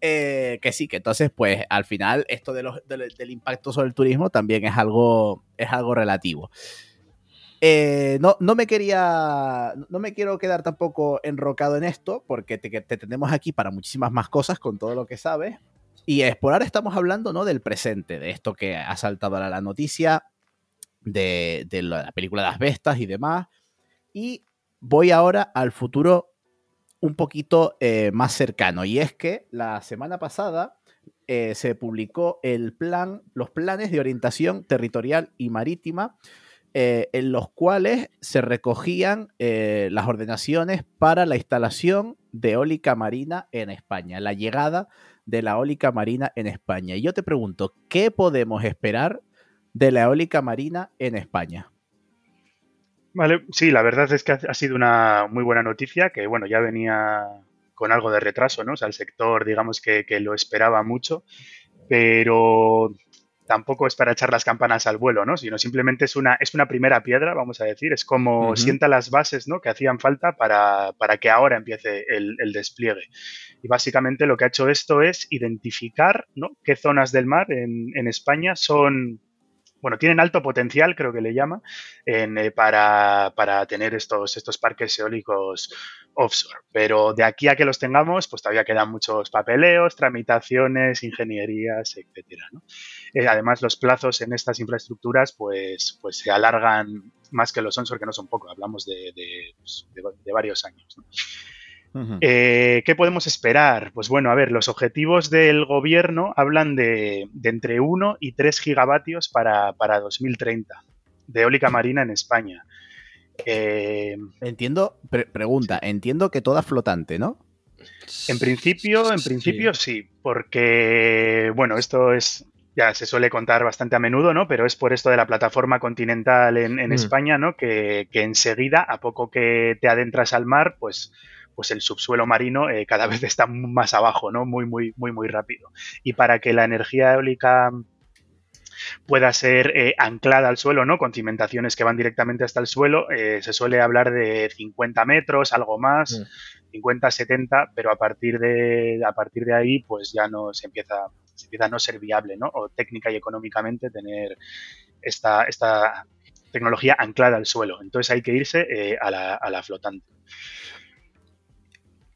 Eh, que sí, que entonces, pues al final, esto de los, del impacto sobre el turismo también es algo, es algo relativo. Eh, no, no me quería. No me quiero quedar tampoco enrocado en esto, porque te, tenemos aquí para muchísimas más cosas con todo lo que sabes. Y es por ahora estamos hablando ¿no? del presente, de esto que ha saltado a la noticia, de, la película de las bestas y demás. Y voy ahora al futuro un poquito eh, más cercano. Y es que la semana pasada eh, se publicó el plan, los planes de orientación territorial y marítima eh, en los cuales se recogían eh, las ordenaciones para la instalación de eólica marina en España, la llegada de la eólica marina en España. Y yo te pregunto, ¿qué podemos esperar de la eólica marina en España?
Vale, sí, la verdad es que ha sido una muy buena noticia, que bueno, ya venía con algo de retraso, ¿no? O sea, el sector, digamos que, que lo esperaba mucho, pero tampoco es para echar las campanas al vuelo, ¿no? Sino simplemente es una, es una primera piedra, vamos a decir, es como sienta las bases, ¿no? Que hacían falta para, que ahora empiece el, despliegue. Y básicamente lo que ha hecho esto es identificar, ¿no? Qué zonas del mar en, en España son bueno, tienen alto potencial, creo que le llama, eh, para, tener estos, estos parques eólicos offshore. Pero de aquí a que los tengamos, pues todavía quedan muchos papeleos, tramitaciones, ingenierías, etcétera. Eh, además, los plazos en estas infraestructuras, pues, pues se alargan más que los onshore, que no son poco, hablamos de, de, pues, varios años. Eh, ¿Qué podemos esperar? Pues bueno, a ver, los objetivos del gobierno hablan de, entre 1 y 3 gigavatios para, 2030 de eólica marina en España.
Eh, entiendo, pregunta, entiendo que toda flotante, ¿no?
En principio, en principio sí, porque, bueno, esto es, ya se suele contar bastante a menudo, ¿no? Pero es por esto de la plataforma continental en, mm. España, ¿no? Que, que, enseguida, a poco que te adentras al mar, pues pues el subsuelo marino eh, cada vez está más abajo, ¿no? Muy, muy, muy, muy rápido. Y para que la energía eólica pueda ser eh, anclada al suelo, ¿no? Con cimentaciones que van directamente hasta el suelo, eh, se suele hablar de 50 metros, algo más, 50, mm. 70, pero a partir de a partir de ahí, pues ya no se empieza, se empieza a no ser viable, ¿no? O técnica y económicamente tener esta, esta tecnología anclada al suelo. Entonces hay que irse a la, a la flotante.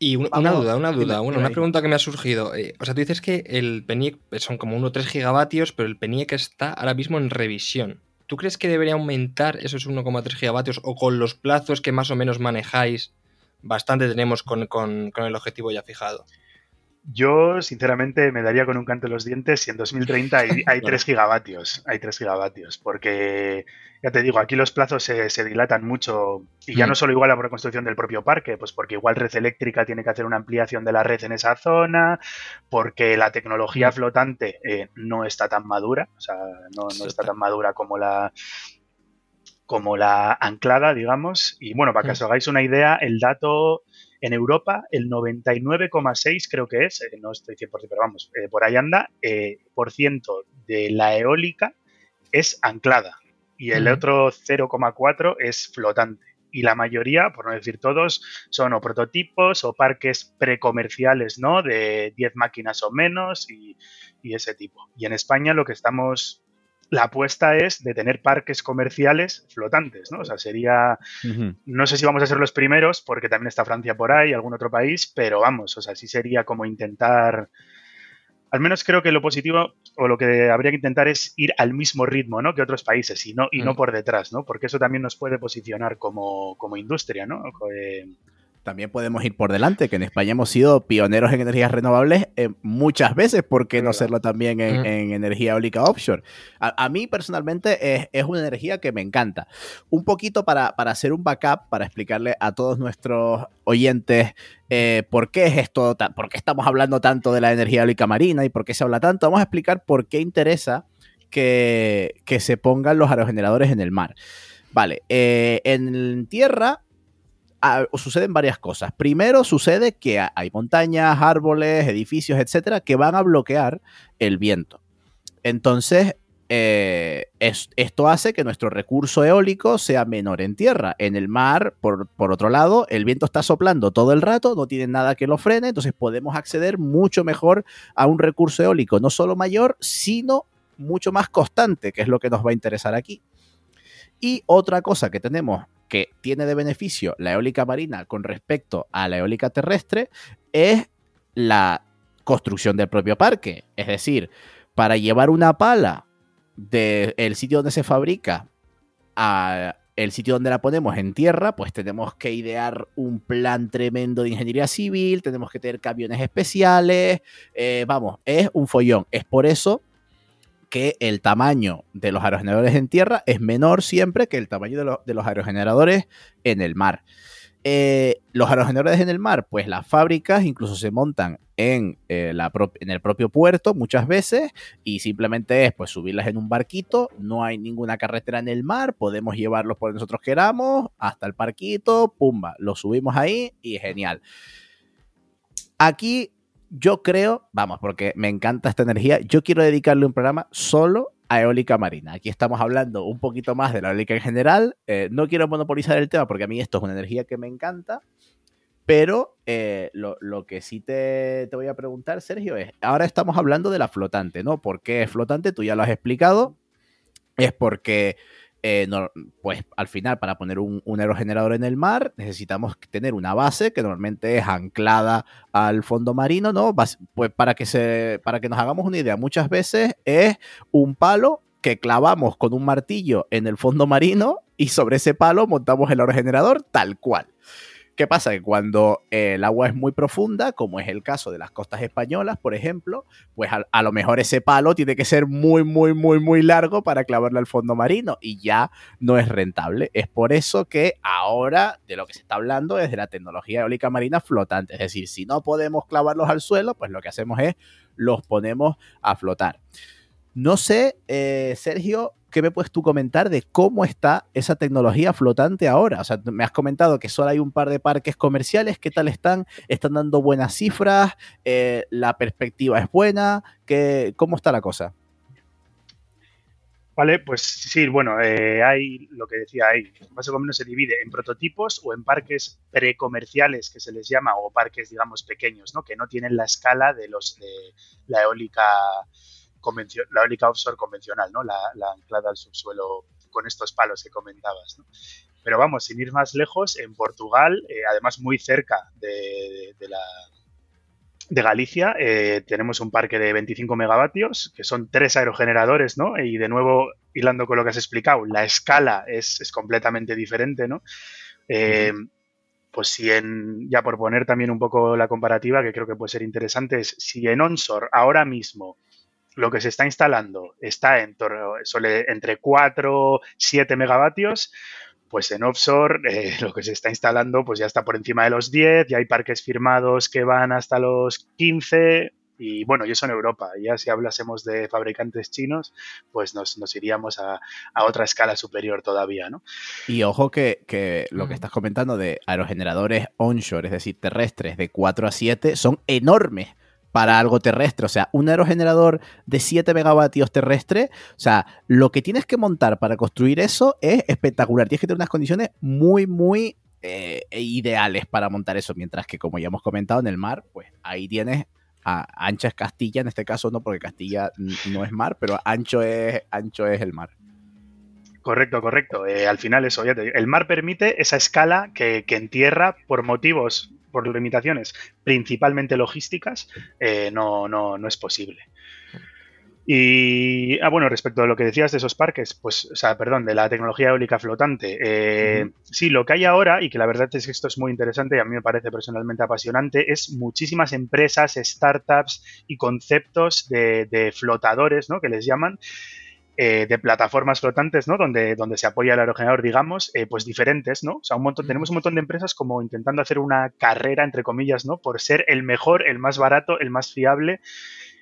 Y una, duda, una duda, una, pregunta que me ha surgido. Eh, o sea, tú dices que el PENIEC son como 1,3 gigavatios, pero el PENIEC está ahora mismo en revisión. ¿Tú crees que debería aumentar esos 1,3 gigavatios o con los plazos que más o menos manejáis, bastante tenemos con, con el objetivo ya fijado?
Yo, sinceramente, me daría con un canto en los dientes si en 2030 hay, hay 3 gigavatios. Hay 3 gigavatios. Porque, ya te digo, aquí los plazos se, dilatan mucho. Y ya mm. no solo igual la reconstrucción del propio parque, pues porque igual Red Eléctrica tiene que hacer una ampliación de la red en esa zona, porque la tecnología mm. flotante eh, no está tan madura. O sea, no, no está tan madura como la como la anclada, digamos. Y bueno, para que mm. os hagáis una idea, el dato en Europa, el 99,6 creo que es, eh, no estoy 100%, pero vamos, eh, por ahí anda, eh, por ciento de la eólica es anclada y el otro 0,4 es flotante. Y la mayoría, por no decir todos, son o prototipos o parques precomerciales, ¿no? De 10 máquinas o menos y, y ese tipo. Y en España lo que estamos la apuesta es de tener parques comerciales flotantes, ¿no? O sea, sería, no sé si vamos a ser los primeros, porque también está Francia por ahí, algún otro país, pero vamos, o sea, sí sería como intentar, al menos creo que lo positivo o lo que habría que intentar es ir al mismo ritmo, ¿no? Que otros países y no, y no mm. por detrás, ¿no? Porque eso también nos puede posicionar como, como industria, ¿no? Eh,
también podemos ir por delante, que en España hemos sido pioneros en energías renovables eh, muchas veces, ¿por qué no serlo también en, energía eólica offshore? A, mí personalmente es, una energía que me encanta. Un poquito para, hacer un backup, para explicarle a todos nuestros oyentes eh, por qué es esto, por qué estamos hablando tanto de la energía eólica marina y por qué se habla tanto, vamos a explicar por qué interesa que, se pongan los aerogeneradores en el mar. Vale, eh, en tierra ah, suceden varias cosas. Primero, sucede que hay montañas, árboles, edificios, etcétera, que van a bloquear el viento. Entonces, eh, esto hace que nuestro recurso eólico sea menor en tierra. En el mar, por, por, otro lado, el viento está soplando todo el rato, no tiene nada que lo frene, entonces podemos acceder mucho mejor a un recurso eólico, no solo mayor, sino mucho más constante, que es lo que nos va a interesar aquí. Y otra cosa que tenemos que tiene de beneficio la eólica marina con respecto a la eólica terrestre es la construcción del propio parque. Es decir, para llevar una pala del sitio donde se fabrica a el sitio donde la ponemos en tierra, pues tenemos que idear un plan tremendo de ingeniería civil, tenemos que tener camiones especiales, eh, vamos, es un follón. Es por eso que el tamaño de los aerogeneradores en tierra es menor siempre que el tamaño de los aerogeneradores en el mar. Eh, los aerogeneradores en el mar, pues las fábricas incluso se montan en, eh, el propio puerto muchas veces y simplemente es pues subirlas en un barquito, no hay ninguna carretera en el mar, podemos llevarlos por nosotros queramos hasta el parquito, pumba, los subimos ahí y genial. Aquí yo creo, vamos, porque me encanta esta energía, yo quiero dedicarle un programa solo a eólica marina. Aquí estamos hablando un poquito más de la eólica en general. Eh, no quiero monopolizar el tema porque a mí esto es una energía que me encanta. Pero eh, lo, que sí te, te, voy a preguntar, Sergio, es, ahora estamos hablando de la flotante, ¿no? ¿Por qué es flotante? Tú ya lo has explicado. Es porque eh, pues al final para poner un, aerogenerador en el mar necesitamos tener una base que normalmente es anclada al fondo marino, ¿no? Pues para que, se, para que nos hagamos una idea, muchas veces es un palo que clavamos con un martillo en el fondo marino y sobre ese palo montamos el aerogenerador tal cual. ¿Qué pasa? Que cuando eh, el agua es muy profunda, como es el caso de las costas españolas, por ejemplo, pues a, lo mejor ese palo tiene que ser muy, muy, muy, muy largo para clavarlo al fondo marino y ya no es rentable. Es por eso que ahora de lo que se está hablando es de la tecnología eólica marina flotante. Es decir, si no podemos clavarlos al suelo, pues lo que hacemos es los ponemos a flotar. No sé, eh, Sergio, ¿qué me puedes tú comentar de cómo está esa tecnología flotante ahora? O sea, me has comentado que solo hay un par de parques comerciales, ¿qué tal están? ¿Están dando buenas cifras? Eh, ¿La perspectiva es buena? ¿Qué, ¿Cómo está la cosa?
Vale, pues sí, bueno, eh, hay lo que decía ahí, más o menos se divide en prototipos o en parques precomerciales que se les llama, o parques, digamos, pequeños, ¿no? Que no tienen la escala de los de la eólica la eólica offshore convencional, ¿no? La, anclada al subsuelo con estos palos que comentabas, ¿no? Pero vamos, sin ir más lejos, en Portugal, eh, además muy cerca de, la, de Galicia, eh, tenemos un parque de 25 megavatios, que son tres aerogeneradores, ¿no? Y de nuevo, hilando con lo que has explicado, la escala es, completamente diferente, ¿no? Eh, pues si en, ya por poner también un poco la comparativa, que creo que puede ser interesante, es si en onshore ahora mismo lo que se está instalando está en entre 4 7 megavatios, pues en offshore eh, lo que se está instalando pues ya está por encima de los 10, ya hay parques firmados que van hasta los 15 y bueno, y eso en Europa. Ya si hablásemos de fabricantes chinos, pues nos, iríamos a, otra escala superior todavía, ¿no?
Y ojo que, que lo que estás comentando de aerogeneradores onshore, es decir, terrestres de 4 a 7, son enormes para algo terrestre. O sea, un aerogenerador de 7 megavatios terrestre, o sea, lo que tienes que montar para construir eso es espectacular. Tienes que tener unas condiciones muy, muy eh, ideales para montar eso. Mientras que, como ya hemos comentado, en el mar, pues ahí tienes a ancha es Castilla, en este caso no, porque Castilla no es mar, pero ancho es, ancho es el mar.
Correcto, correcto. Eh, al final eso, ya el mar permite esa escala que, que en tierra, por motivos por limitaciones principalmente logísticas, eh, no, no, no es posible. Y, ah, bueno, respecto a lo que decías de esos parques, pues, o sea, perdón, de la tecnología eólica flotante. Eh, sí, lo que hay ahora, y que la verdad es que esto es muy interesante y a mí me parece personalmente apasionante, es muchísimas empresas, startups y conceptos de, de flotadores, ¿no? Que les llaman, eh, de plataformas flotantes, ¿no? Donde, donde se apoya el aerogenerador, digamos, eh, pues diferentes, ¿no? O sea, un montón, tenemos un montón de empresas como intentando hacer una carrera, entre comillas, ¿no? Por ser el mejor, el más barato, el más fiable.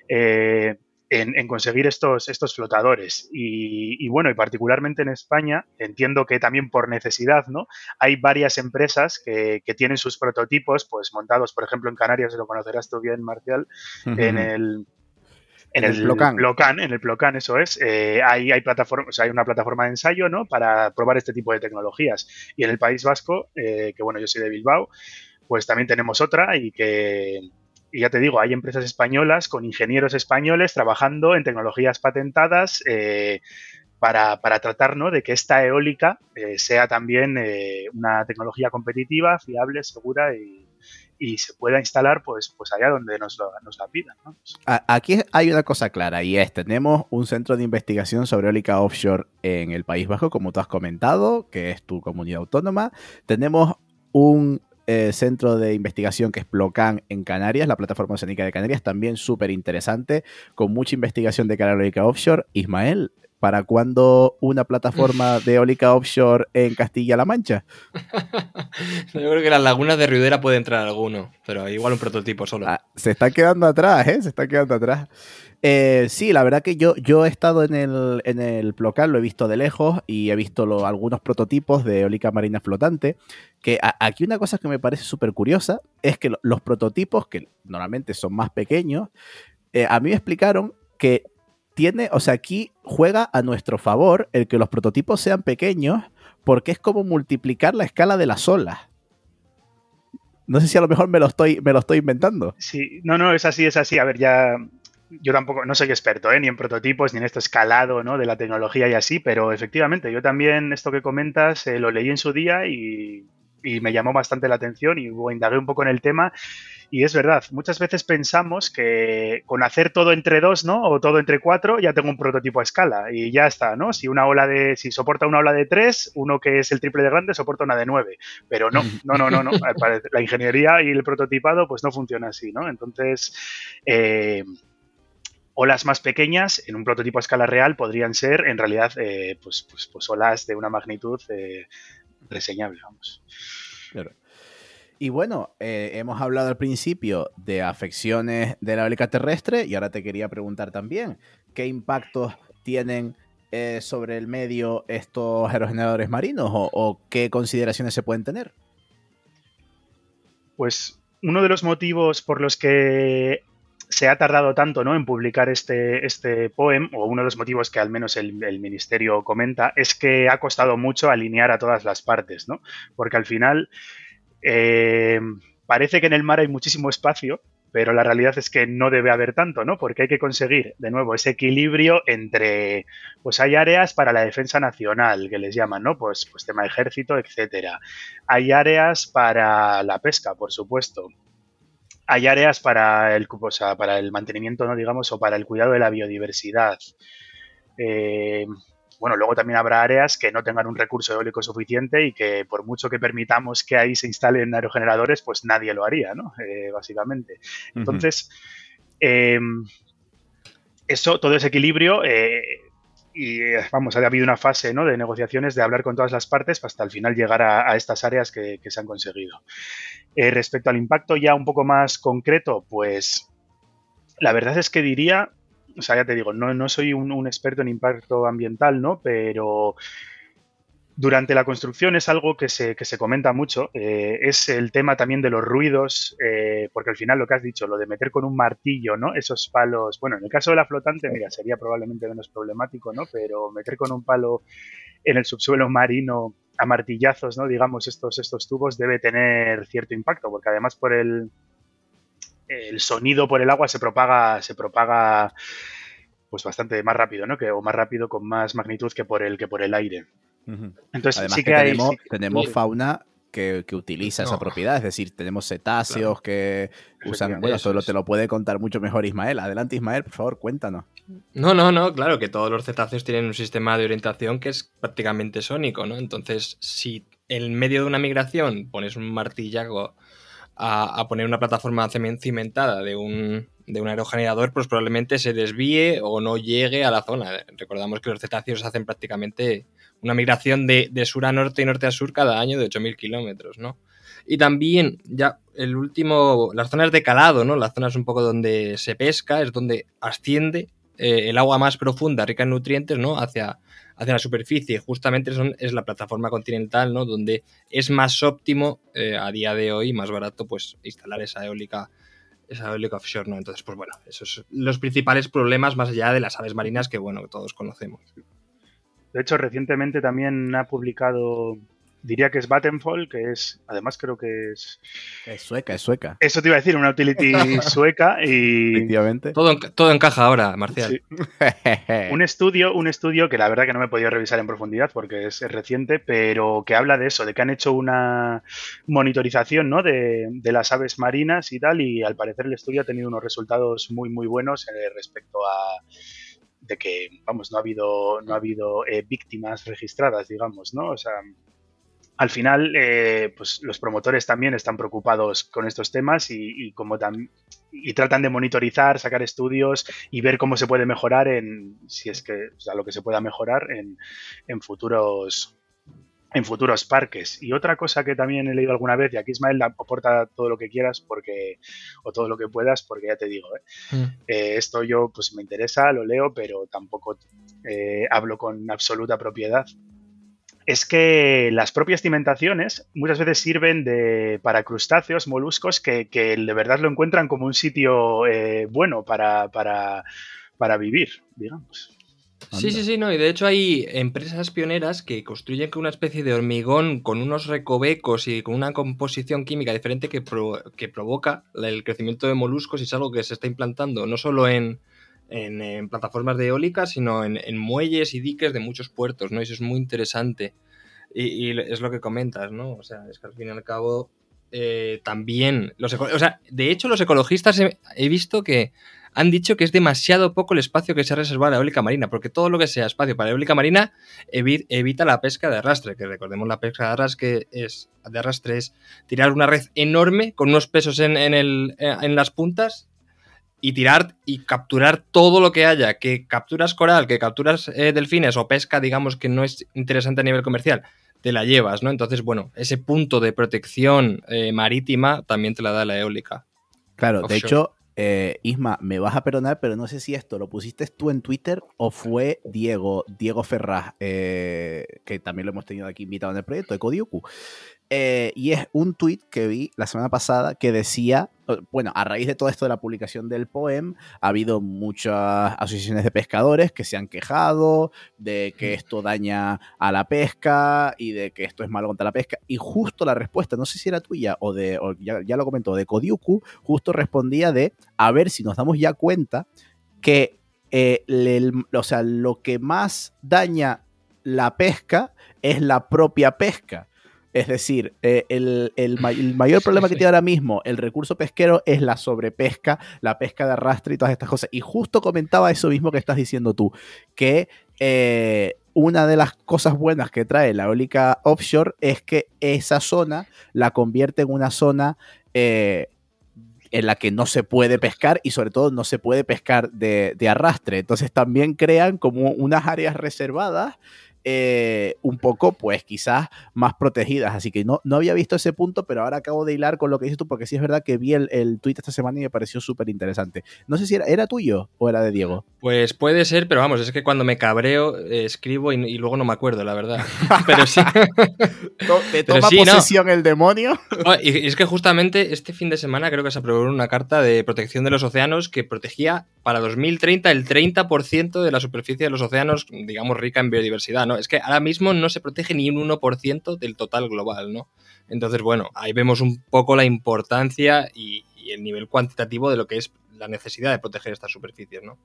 Eh, en, conseguir estos, estos flotadores. Y, bueno, y particularmente en España, entiendo que también por necesidad, ¿no? Hay varias empresas que, tienen sus prototipos, pues montados, por ejemplo, en Canarias, lo conocerás tú bien, Marcial, en el en el, Plocan. en el Plocan, eso es. Eh, hay, hay, plataformas, hay una plataforma de ensayo ¿no? para probar este tipo de tecnologías. Y en el País Vasco, eh, que bueno, yo soy de Bilbao, pues también tenemos otra y que, y ya te digo, hay empresas españolas con ingenieros españoles trabajando en tecnologías patentadas eh, para, para, tratar ¿no? de que esta eólica eh, sea también eh, una tecnología competitiva, fiable, segura y, se pueda instalar pues, pues allá donde nos, nos la pidan.
Aquí hay una cosa clara y es, tenemos un centro de investigación sobre eólica offshore en el País Bajo, como tú has comentado, que es tu comunidad autónoma. Tenemos un eh, centro de investigación que es Plocan en Canarias, la plataforma oceánica de Canarias, también súper interesante, con mucha investigación de eólica offshore. Ismael, ¿para cuándo una plataforma de eólica offshore en Castilla-La Mancha?
Yo creo que en las lagunas de Riudera puede entrar alguno, pero igual un prototipo solo.
Ah, se está quedando atrás, ¿eh? Se está quedando atrás. Eh, sí, la verdad que yo, yo he estado en el, en el Plocal, lo he visto de lejos y he visto algunos prototipos de eólica marina flotante. Que aquí una cosa que me parece súper curiosa es que los prototipos, que normalmente son más pequeños, eh, a mí me explicaron que tiene, o sea, aquí juega a nuestro favor el que los prototipos sean pequeños porque es como multiplicar la escala de las olas. No sé si a lo mejor me lo estoy, me lo estoy inventando.
Sí, no, no, es así, es así. A ver, ya yo tampoco, no soy experto, ¿eh? ni en prototipos, ni en esto escalado, ¿no? De la tecnología y así, pero efectivamente, yo también esto que comentas eh, lo leí en su día y, me llamó bastante la atención y indagué un poco en el tema. Y es verdad, muchas veces pensamos que con hacer todo entre dos, ¿no? O todo entre cuatro, ya tengo un prototipo a escala y ya está, ¿no? Si una ola de, si soporta una ola de tres, uno que es el triple de grande soporta una de nueve. Pero no, no, no, no, no. La ingeniería y el prototipado, pues no funciona así, ¿no? Entonces, eh, olas más pequeñas en un prototipo a escala real podrían ser en realidad eh, pues, pues, pues, olas de una magnitud eh, reseñable, vamos.
Y bueno, eh, hemos hablado al principio de afecciones de la eólica terrestre y ahora te quería preguntar también, ¿qué impactos tienen sobre el medio estos aerogeneradores marinos o qué consideraciones se pueden tener?
Pues uno de los motivos por los que se ha tardado tanto ¿no? en publicar este, este poem, o uno de los motivos que al menos el, ministerio comenta, es que ha costado mucho alinear a todas las partes, ¿no? Porque al final eh, parece que en el mar hay muchísimo espacio, pero la realidad es que no debe haber tanto, ¿no? Porque hay que conseguir, de nuevo, ese equilibrio entre, pues hay áreas para la defensa nacional, que les llaman, ¿no? Pues, pues tema ejército, etcétera. Hay áreas para la pesca, por supuesto hay áreas para el, para el mantenimiento, ¿no? digamos, o para el cuidado de la biodiversidad. Eh, bueno, luego también habrá áreas que no tengan un recurso eólico suficiente y que por mucho que permitamos que ahí se instalen aerogeneradores, pues nadie lo haría, ¿no? Eh, básicamente. Entonces, em, eso, todo ese equilibrio, eh, y vamos, ha habido una fase ¿no? de negociaciones de hablar con todas las partes hasta al final llegar a, estas áreas que, se han conseguido. Eh, respecto al impacto ya un poco más concreto, pues la verdad es que diría, o sea, ya te digo, no, no soy un, experto en impacto ambiental, ¿no? Pero durante la construcción es algo que se, que se comenta mucho, eh, es el tema también de los ruidos, eh, porque al final lo que has dicho, lo de meter con un martillo, ¿no? Esos palos, bueno, en el caso de la flotante, mira, sería probablemente menos problemático, ¿no? Pero meter con un palo en el subsuelo marino a martillazos, ¿no? Digamos, estos, estos tubos debe tener cierto impacto, porque además por el, el sonido por el agua se propaga, se propaga pues bastante más rápido, ¿no? Que, o más rápido con más magnitud que por el, que por el aire.
Entonces sí que, tenemos, tenemos fauna que, utiliza esa propiedad, es decir, tenemos cetáceos que usan, bueno, solo te lo puede contar mucho mejor Ismael. Adelante Ismael, por favor, cuéntanos.
No, no, no, claro que todos los cetáceos tienen un sistema de orientación que es prácticamente sónico, ¿no? Entonces, si en medio de una migración pones un martillago a, poner una plataforma cimentada de un, de un aerogenerador, pues probablemente se desvíe o no llegue a la zona. Recordamos que los cetáceos hacen prácticamente una migración de, sur a norte y norte a sur cada año de 8.000 kilómetros, ¿no? Y también, ya el último, las zonas de calado, ¿no? Las zonas un poco donde se pesca, es donde asciende eh, el agua más profunda, rica en nutrientes, ¿no? Hacia, hacia la superficie. Justamente son, es la plataforma continental, ¿no? Donde es más óptimo eh, a día de hoy, más barato, pues instalar esa eólica esa eólica offshore, ¿no? Entonces, pues bueno, esos son los principales problemas más allá de las aves marinas que, bueno, todos conocemos.
De hecho, recientemente también ha publicado diría que es Vattenfall, que es, además creo que es...
Es sueca, es sueca.
Eso te iba a decir, una utility sueca y...
Efectivamente.
Todo, todo encaja ahora, Marcial.
un estudio, un estudio que la verdad que no me he podido revisar en profundidad porque es, reciente, pero que habla de eso, de que han hecho una monitorización ¿no? de, de, las aves marinas y tal, y al parecer el estudio ha tenido unos resultados muy, muy buenos eh, respecto a de que, vamos, no ha habido, no ha habido eh, víctimas registradas, digamos, ¿no? O sea, al final, eh, pues los promotores también están preocupados con estos temas y, como y tratan de monitorizar, sacar estudios y ver cómo se puede mejorar en, si es que, o sea, lo que se pueda mejorar en, futuros en futuros parques. Y otra cosa que también he leído alguna vez, y aquí Ismael aporta todo lo que quieras porque o todo lo que puedas, porque ya te digo, ¿eh? Mm. Eh, esto yo pues me interesa, lo leo, pero tampoco hablo con absoluta propiedad es que las propias cimentaciones muchas veces sirven de, para crustáceos, moluscos, que, de verdad lo encuentran como un sitio eh, bueno para, vivir, digamos.
Sí, sí, sí, no, y de hecho hay empresas pioneras que construyen con una especie de hormigón con unos recovecos y con una composición química diferente que, que provoca el crecimiento de moluscos y es algo que se está implantando no solo en, en, plataformas de eólica, sino en, muelles y diques de muchos puertos, ¿no? eso es muy interesante. Y, es lo que comentas, ¿no? O sea, es que al fin y al cabo eh, también los o sea, de hecho los ecologistas he, visto que han dicho que es demasiado poco el espacio que se ha reservado a la eólica marina, porque todo lo que sea espacio para la eólica marina evita la pesca de arrastre, que recordemos la pesca de arrastre es, de arrastre tirar una red enorme con unos pesos en, el, en las puntas y tirar y capturar todo lo que haya, que capturas coral, que capturas eh, delfines o pesca, digamos que no es interesante a nivel comercial, te la llevas, ¿no? Entonces, bueno, ese punto de protección eh, marítima también te la da la eólica.
Claro, de hecho, eh, Isma, me vas a perdonar, pero no sé si esto lo pusiste tú en Twitter o fue Diego, Diego Ferraz, que también lo hemos tenido aquí invitado en el proyecto, de Codioku. Eh, y es un tweet que vi la semana pasada que decía, bueno, a raíz de todo esto de la publicación del poem, ha habido muchas asociaciones de pescadores que se han quejado de que esto daña a la pesca y de que esto es malo contra la pesca. Y justo la respuesta, no sé si era tuya o de, ya, lo comentó, de Kodiuku, justo respondía de, a ver si nos damos ya cuenta que eh, o sea, lo que más daña la pesca es la propia pesca. Es decir, eh, el, mayor problema que tiene ahora mismo el recurso pesquero es la sobrepesca, la pesca de arrastre y todas estas cosas. Y justo comentaba eso mismo que estás diciendo tú, que eh, una de las cosas buenas que trae la eólica offshore es que esa zona la convierte en una zona eh, en la que no se puede pescar y sobre todo no se puede pescar de, de arrastre. Entonces también crean como unas áreas reservadas eh, un poco, pues quizás más protegidas. Así que no, no había visto ese punto, pero ahora acabo de hilar con lo que dices tú, porque sí es verdad que vi el, el tweet esta semana y me pareció súper interesante. No sé si era, era, tuyo o era de Diego.
Pues puede ser, pero vamos, es que cuando me cabreo eh, escribo y, luego no me acuerdo, la verdad. pero sí.
¿Te toma posesión el demonio?
y es que justamente este fin de semana creo que se aprobó una carta de protección de los océanos que protegía para 2030 el 30% de la superficie de los océanos, digamos, rica en biodiversidad. Es que ahora mismo no se protege ni un 1% del total global, ¿no? Entonces, bueno, ahí vemos un poco la importancia y, el nivel cuantitativo de lo que es la necesidad de proteger estas superficies, ¿no?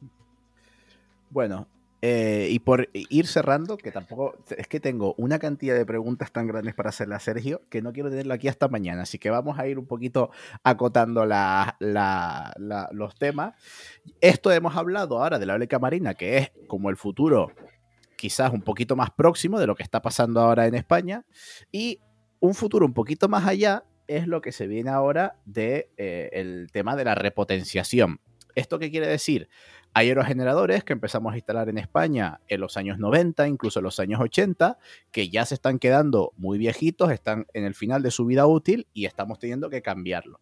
Bueno, eh, y por ir cerrando, que tampoco es que tengo una cantidad de preguntas tan grandes para hacerle a Sergio que no quiero tenerlo aquí hasta mañana. Así que vamos a ir un poquito acotando los temas. Esto hemos hablado ahora de la eólica marina, que es como el futuro quizás un poquito más próximo de lo que está pasando ahora en España y un futuro un poquito más allá es lo que se viene ahora del de, eh, tema de la repotenciación. ¿Esto qué quiere decir? Hay aerogeneradores que empezamos a instalar en España en los años 90, incluso en los años 80, que ya se están quedando muy viejitos, están en el final de su vida útil y estamos teniendo que cambiarlo.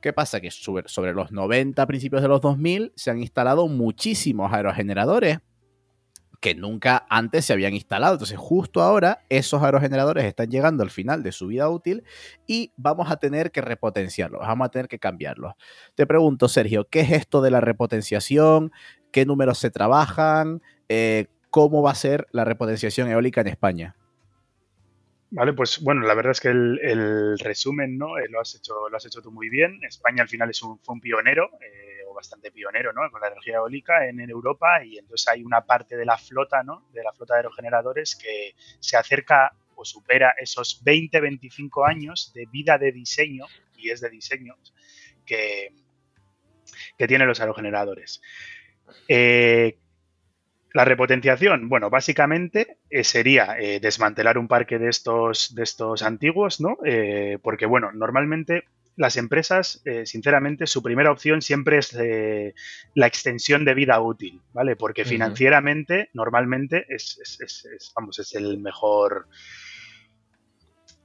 ¿Qué pasa? Que sobre, sobre los 90, principios de los 2000, se han instalado muchísimos aerogeneradores que nunca antes se habían instalado. Entonces, justo ahora, esos aerogeneradores están llegando al final de su vida útil y vamos a tener que repotenciarlos, vamos a tener que cambiarlos. Te pregunto, Sergio, ¿qué es esto de la repotenciación? ¿Qué números se trabajan? Eh, ¿Cómo va a ser la repotenciación eólica en España?
Vale, pues bueno, la verdad es que el, resumen, ¿no? Eh, lo, has hecho, lo has hecho tú muy bien. España al final es un, fue un pionero. Eh, bastante pionero ¿no? con la energía eólica en, Europa y entonces hay una parte de la flota, ¿no? de la flota de aerogeneradores que se acerca o supera esos 20-25 años de vida de diseño, y es de diseño, que, que tienen los aerogeneradores. Eh, la repotenciación, bueno, básicamente eh, sería eh, desmantelar un parque de estos, de estos antiguos, ¿no? porque, bueno, normalmente las empresas, eh, sinceramente, su primera opción siempre es eh, la extensión de vida útil, ¿vale? Porque financieramente, normalmente, es, vamos, es el mejor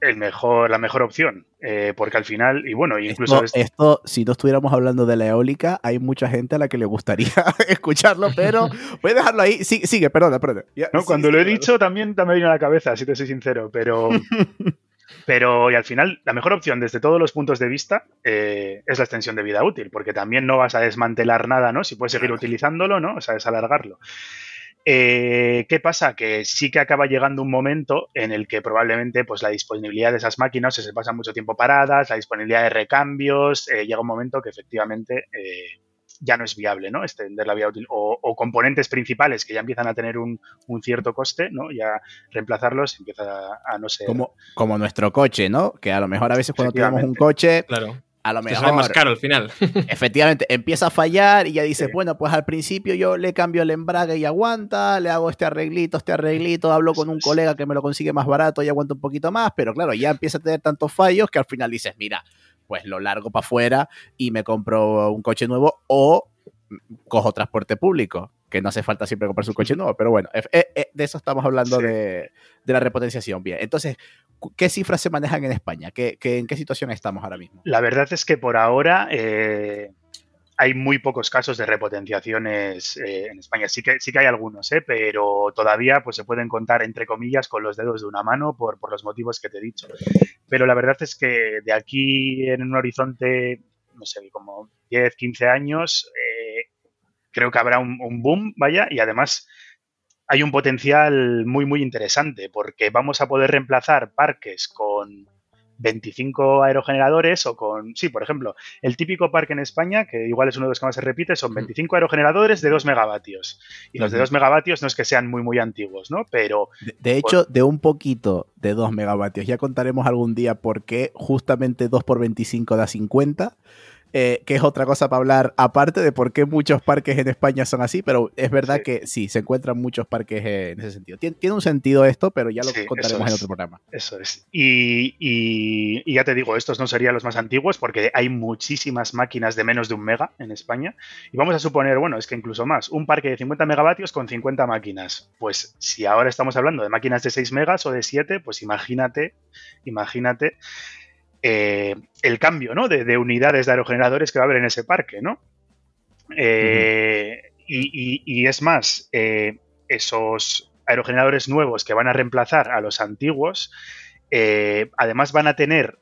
el mejor, la mejor opción. Eh, porque al final, y bueno, incluso.
Esto, si no estuviéramos hablando de la eólica, hay mucha gente a la que le gustaría escucharlo, pero voy a dejarlo ahí. sigue, perdona, perdona.
no, cuando lo he dicho también, también me vino a la cabeza, si te soy sincero, pero. Pero y al final, la mejor opción desde todos los puntos de vista eh, es la extensión de vida útil, porque también no vas a desmantelar nada, ¿no? Si puedes seguir utilizándolo, ¿no? O sea, es alargarlo. Eh, ¿Qué pasa? Que sí que acaba llegando un momento en el que probablemente pues, la disponibilidad de esas máquinas se pasa mucho tiempo paradas, la disponibilidad de recambios, eh, llega un momento que efectivamente ya no es viable, ¿no? Extender la vía útil. O, componentes principales que ya empiezan a tener un, cierto coste, ¿no? Ya reemplazarlos empieza a, no ser.
Como, como nuestro coche, ¿no? Que a lo mejor a veces cuando tenemos un coche.
Claro.
A lo mejor.
más caro al final.
efectivamente, empieza a fallar y ya dices, bueno, pues al principio yo le cambio el embrague y aguanta, le hago este arreglito, este arreglito, hablo con un colega que me lo consigue más barato y aguanta un poquito más, pero claro, ya empieza a tener tantos fallos que al final dices, mira, pues lo largo para afuera y me compro un coche nuevo o cojo transporte público, que no hace falta siempre comprar su coche nuevo, pero bueno, de eso estamos hablando de, la repotenciación. Bien, entonces, ¿qué cifras se manejan en España? ¿Qué, en qué situación estamos ahora mismo?
La verdad es que por ahora eh, hay muy pocos casos de repotenciaciones eh, en España. Sí que, sí que hay algunos, ¿eh? pero todavía pues, se pueden contar, entre comillas, con los dedos de una mano por, los motivos que te he dicho. Pero la verdad es que de aquí en un horizonte, no sé, como 10, 15 años, eh, creo que habrá un boom, vaya, y además hay un potencial muy, muy interesante porque vamos a poder reemplazar parques con 25 aerogeneradores o con, sí, por ejemplo, el típico parque en España, que igual es uno de los que más se repite, son 25 aerogeneradores de 2 megavatios. Y los de 2 megavatios no es que sean muy, muy antiguos, ¿no? Pero...
De, hecho, de un poquito de 2 megavatios, ya contaremos algún día por qué justamente 2 por 25 da 50 eh, que es otra cosa para hablar aparte de por qué muchos parques en España son así, pero es verdad que sí, se encuentran muchos parques en ese sentido. Tiene, un sentido esto, pero ya lo contaremos en otro programa.
Eso es. Y, ya te digo, estos no serían los más antiguos porque hay muchísimas máquinas de menos de un mega en España. Y vamos a suponer, bueno, es que incluso más, un parque de 50 megavatios con 50 máquinas. Pues si ahora estamos hablando de máquinas de 6 megas o de 7, pues imagínate, imagínate eh, el cambio ¿no? de, unidades de aerogeneradores que va a haber en ese parque, ¿no? Eh, y, es más, eh, esos aerogeneradores nuevos que van a reemplazar a los antiguos, además van a tener,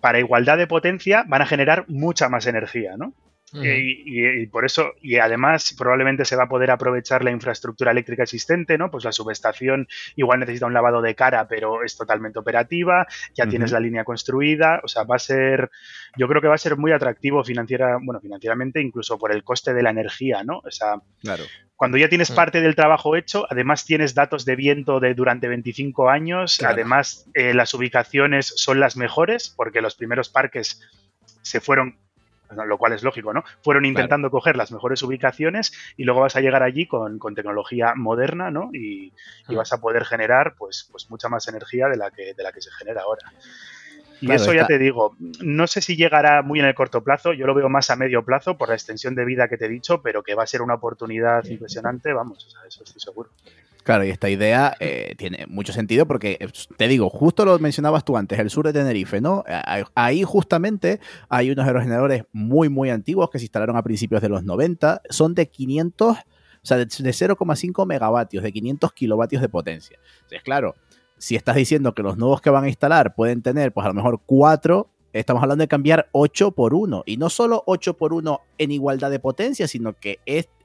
para igualdad de potencia, van a generar mucha más energía, ¿no? Y, por eso, y además probablemente se va a poder aprovechar la infraestructura eléctrica existente, ¿no? Pues la subestación igual necesita un lavado de cara, pero es totalmente operativa, ya tienes la línea construida, o sea, va a ser, yo creo que va a ser muy atractivo financiera, bueno, financieramente, incluso por el coste de la energía, ¿no? O sea,
claro.
cuando ya tienes parte del trabajo hecho, además tienes datos de viento de durante 25 años, además eh, las ubicaciones son las mejores, porque los primeros parques se fueron lo cual es lógico, ¿no? Fueron intentando coger las mejores ubicaciones y luego vas a llegar allí con, tecnología moderna, ¿no? Y, vas a poder generar, pues, pues mucha más energía de la que, de la que se genera ahora. Y eso ya te digo, no sé si llegará muy en el corto plazo, yo lo veo más a medio plazo por la extensión de vida que te he dicho, pero que va a ser una oportunidad impresionante, vamos, eso estoy seguro.
Claro, y esta idea eh, tiene mucho sentido porque, eh, te digo, justo lo mencionabas tú antes, el sur de Tenerife, ¿no? Ahí justamente hay unos aerogeneradores muy, muy antiguos que se instalaron a principios de los 90, son de 500, o sea, de 0,5 megavatios, de 500 kilovatios de potencia. Entonces, claro, si estás diciendo que los nuevos que van a instalar pueden tener, pues a lo mejor 4 Estamos hablando de cambiar 8 por 1. Y no solo 8 por 1 en igualdad de potencia, sino que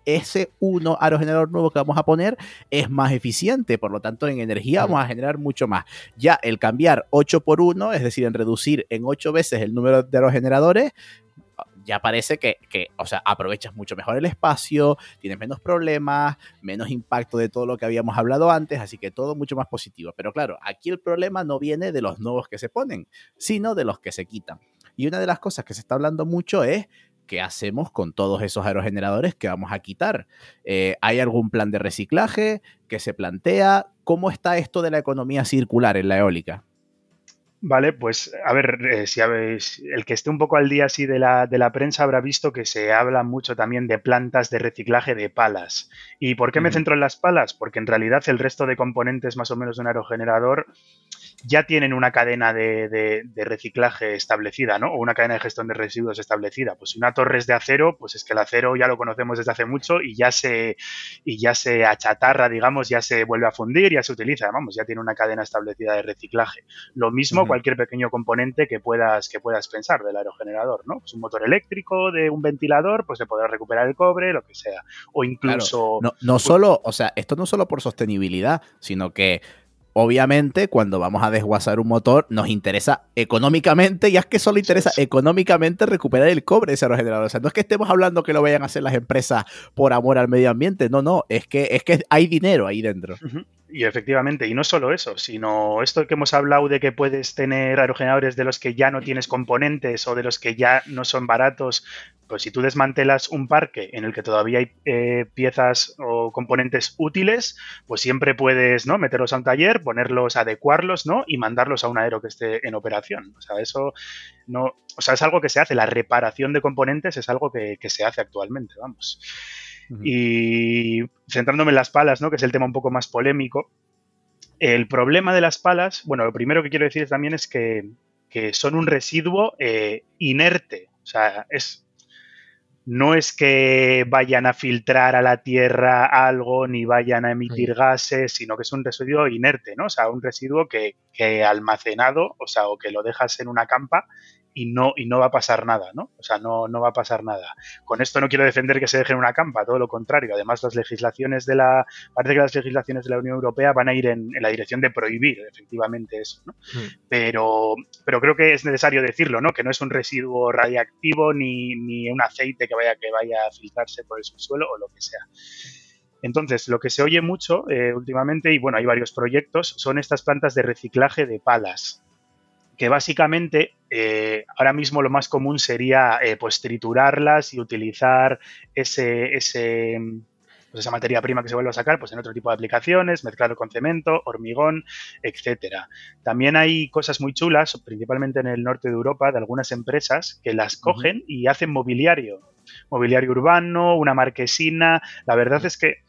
ese 1 aerogenerador nuevo que vamos a poner es más eficiente. Por lo tanto, en energía vamos a generar mucho más. Ya el cambiar 8 por 1, es decir, en reducir en 8 veces el número de aerogeneradores, ya parece que, o sea, aprovechas mucho mejor el espacio, tienes menos problemas, menos impacto de todo lo que habíamos hablado antes, así que todo mucho más positivo. Pero claro, aquí el problema no viene de los nuevos que se ponen, sino de los que se quitan. Y una de las cosas que se está hablando mucho es qué hacemos con todos esos aerogeneradores que vamos a quitar. Eh, ¿Hay algún plan de reciclaje que se plantea? ¿Cómo está esto de la economía circular en la eólica?
Vale, pues a ver, eh, si habéis, el que esté un poco al día así de la, de la prensa habrá visto que se habla mucho también de plantas de reciclaje de palas. ¿Y por qué me centro en las palas? Porque en realidad el resto de componentes más o menos de un aerogenerador ya tienen una cadena de, reciclaje establecida, ¿no? O una cadena de gestión de residuos establecida. Pues si una torre es de acero, pues es que el acero ya lo conocemos desde hace mucho y ya se, y ya se achatarra, digamos, ya se vuelve a fundir, ya se utiliza, vamos, ya tiene una cadena establecida de reciclaje. Lo mismo cualquier pequeño componente que puedas, que puedas pensar del aerogenerador, ¿no? Pues un motor eléctrico, de un ventilador, pues se podrá recuperar el cobre, lo que sea. O incluso...
no, no solo, o sea, esto no solo por sostenibilidad, sino que obviamente, cuando vamos a desguazar un motor, nos interesa económicamente, y es que solo interesa económicamente recuperar el cobre de ese aerogenerador. O sea, no es que estemos hablando que lo vayan a hacer las empresas por amor al medio ambiente, no, no, es que, es que hay dinero ahí dentro.
Y efectivamente, y no solo eso, sino esto que hemos hablado de que puedes tener aerogeneradores de los que ya no tienes componentes o de los que ya no son baratos, pues si tú desmantelas un parque en el que todavía hay eh, piezas o componentes útiles, pues siempre puedes ¿no? meterlos a un taller, ponerlos, adecuarlos, ¿no? Y mandarlos a un aero que esté en operación. O sea, eso no, o sea, es algo que se hace. La reparación de componentes es algo que, que se hace actualmente, vamos. Y centrándome en las palas, ¿no? que es el tema un poco más polémico, el problema de las palas, bueno, lo primero que quiero decir también es que, son un residuo eh, inerte. O sea, es, no es que vayan a filtrar a la Tierra algo ni vayan a emitir gases, sino que es un residuo inerte, ¿no? O sea, un residuo que, que almacenado, o sea, o que lo dejas en una campa y no, y no va a pasar nada, ¿no? O sea, no, no va a pasar nada. Con esto no quiero defender que se deje en una campa, todo lo contrario. Además, las legislaciones de la. Parece que las legislaciones de la Unión Europea van a ir en, la dirección de prohibir efectivamente eso, ¿no? Hmm. Pero, pero creo que es necesario decirlo, ¿no? Que no es un residuo radiactivo ni, ni un aceite que vaya, que vaya a filtrarse por el subsuelo o lo que sea. Entonces, lo que se oye mucho eh, últimamente, y bueno, hay varios proyectos, son estas plantas de reciclaje de palas que básicamente eh, ahora mismo lo más común sería eh, pues triturarlas y utilizar ese, ese pues esa materia prima que se vuelve a sacar pues en otro tipo de aplicaciones, mezclado con cemento, hormigón, etcétera. También hay cosas muy chulas, principalmente en el norte de Europa, de algunas empresas que las cogen y hacen mobiliario, mobiliario urbano, una marquesina. La verdad es que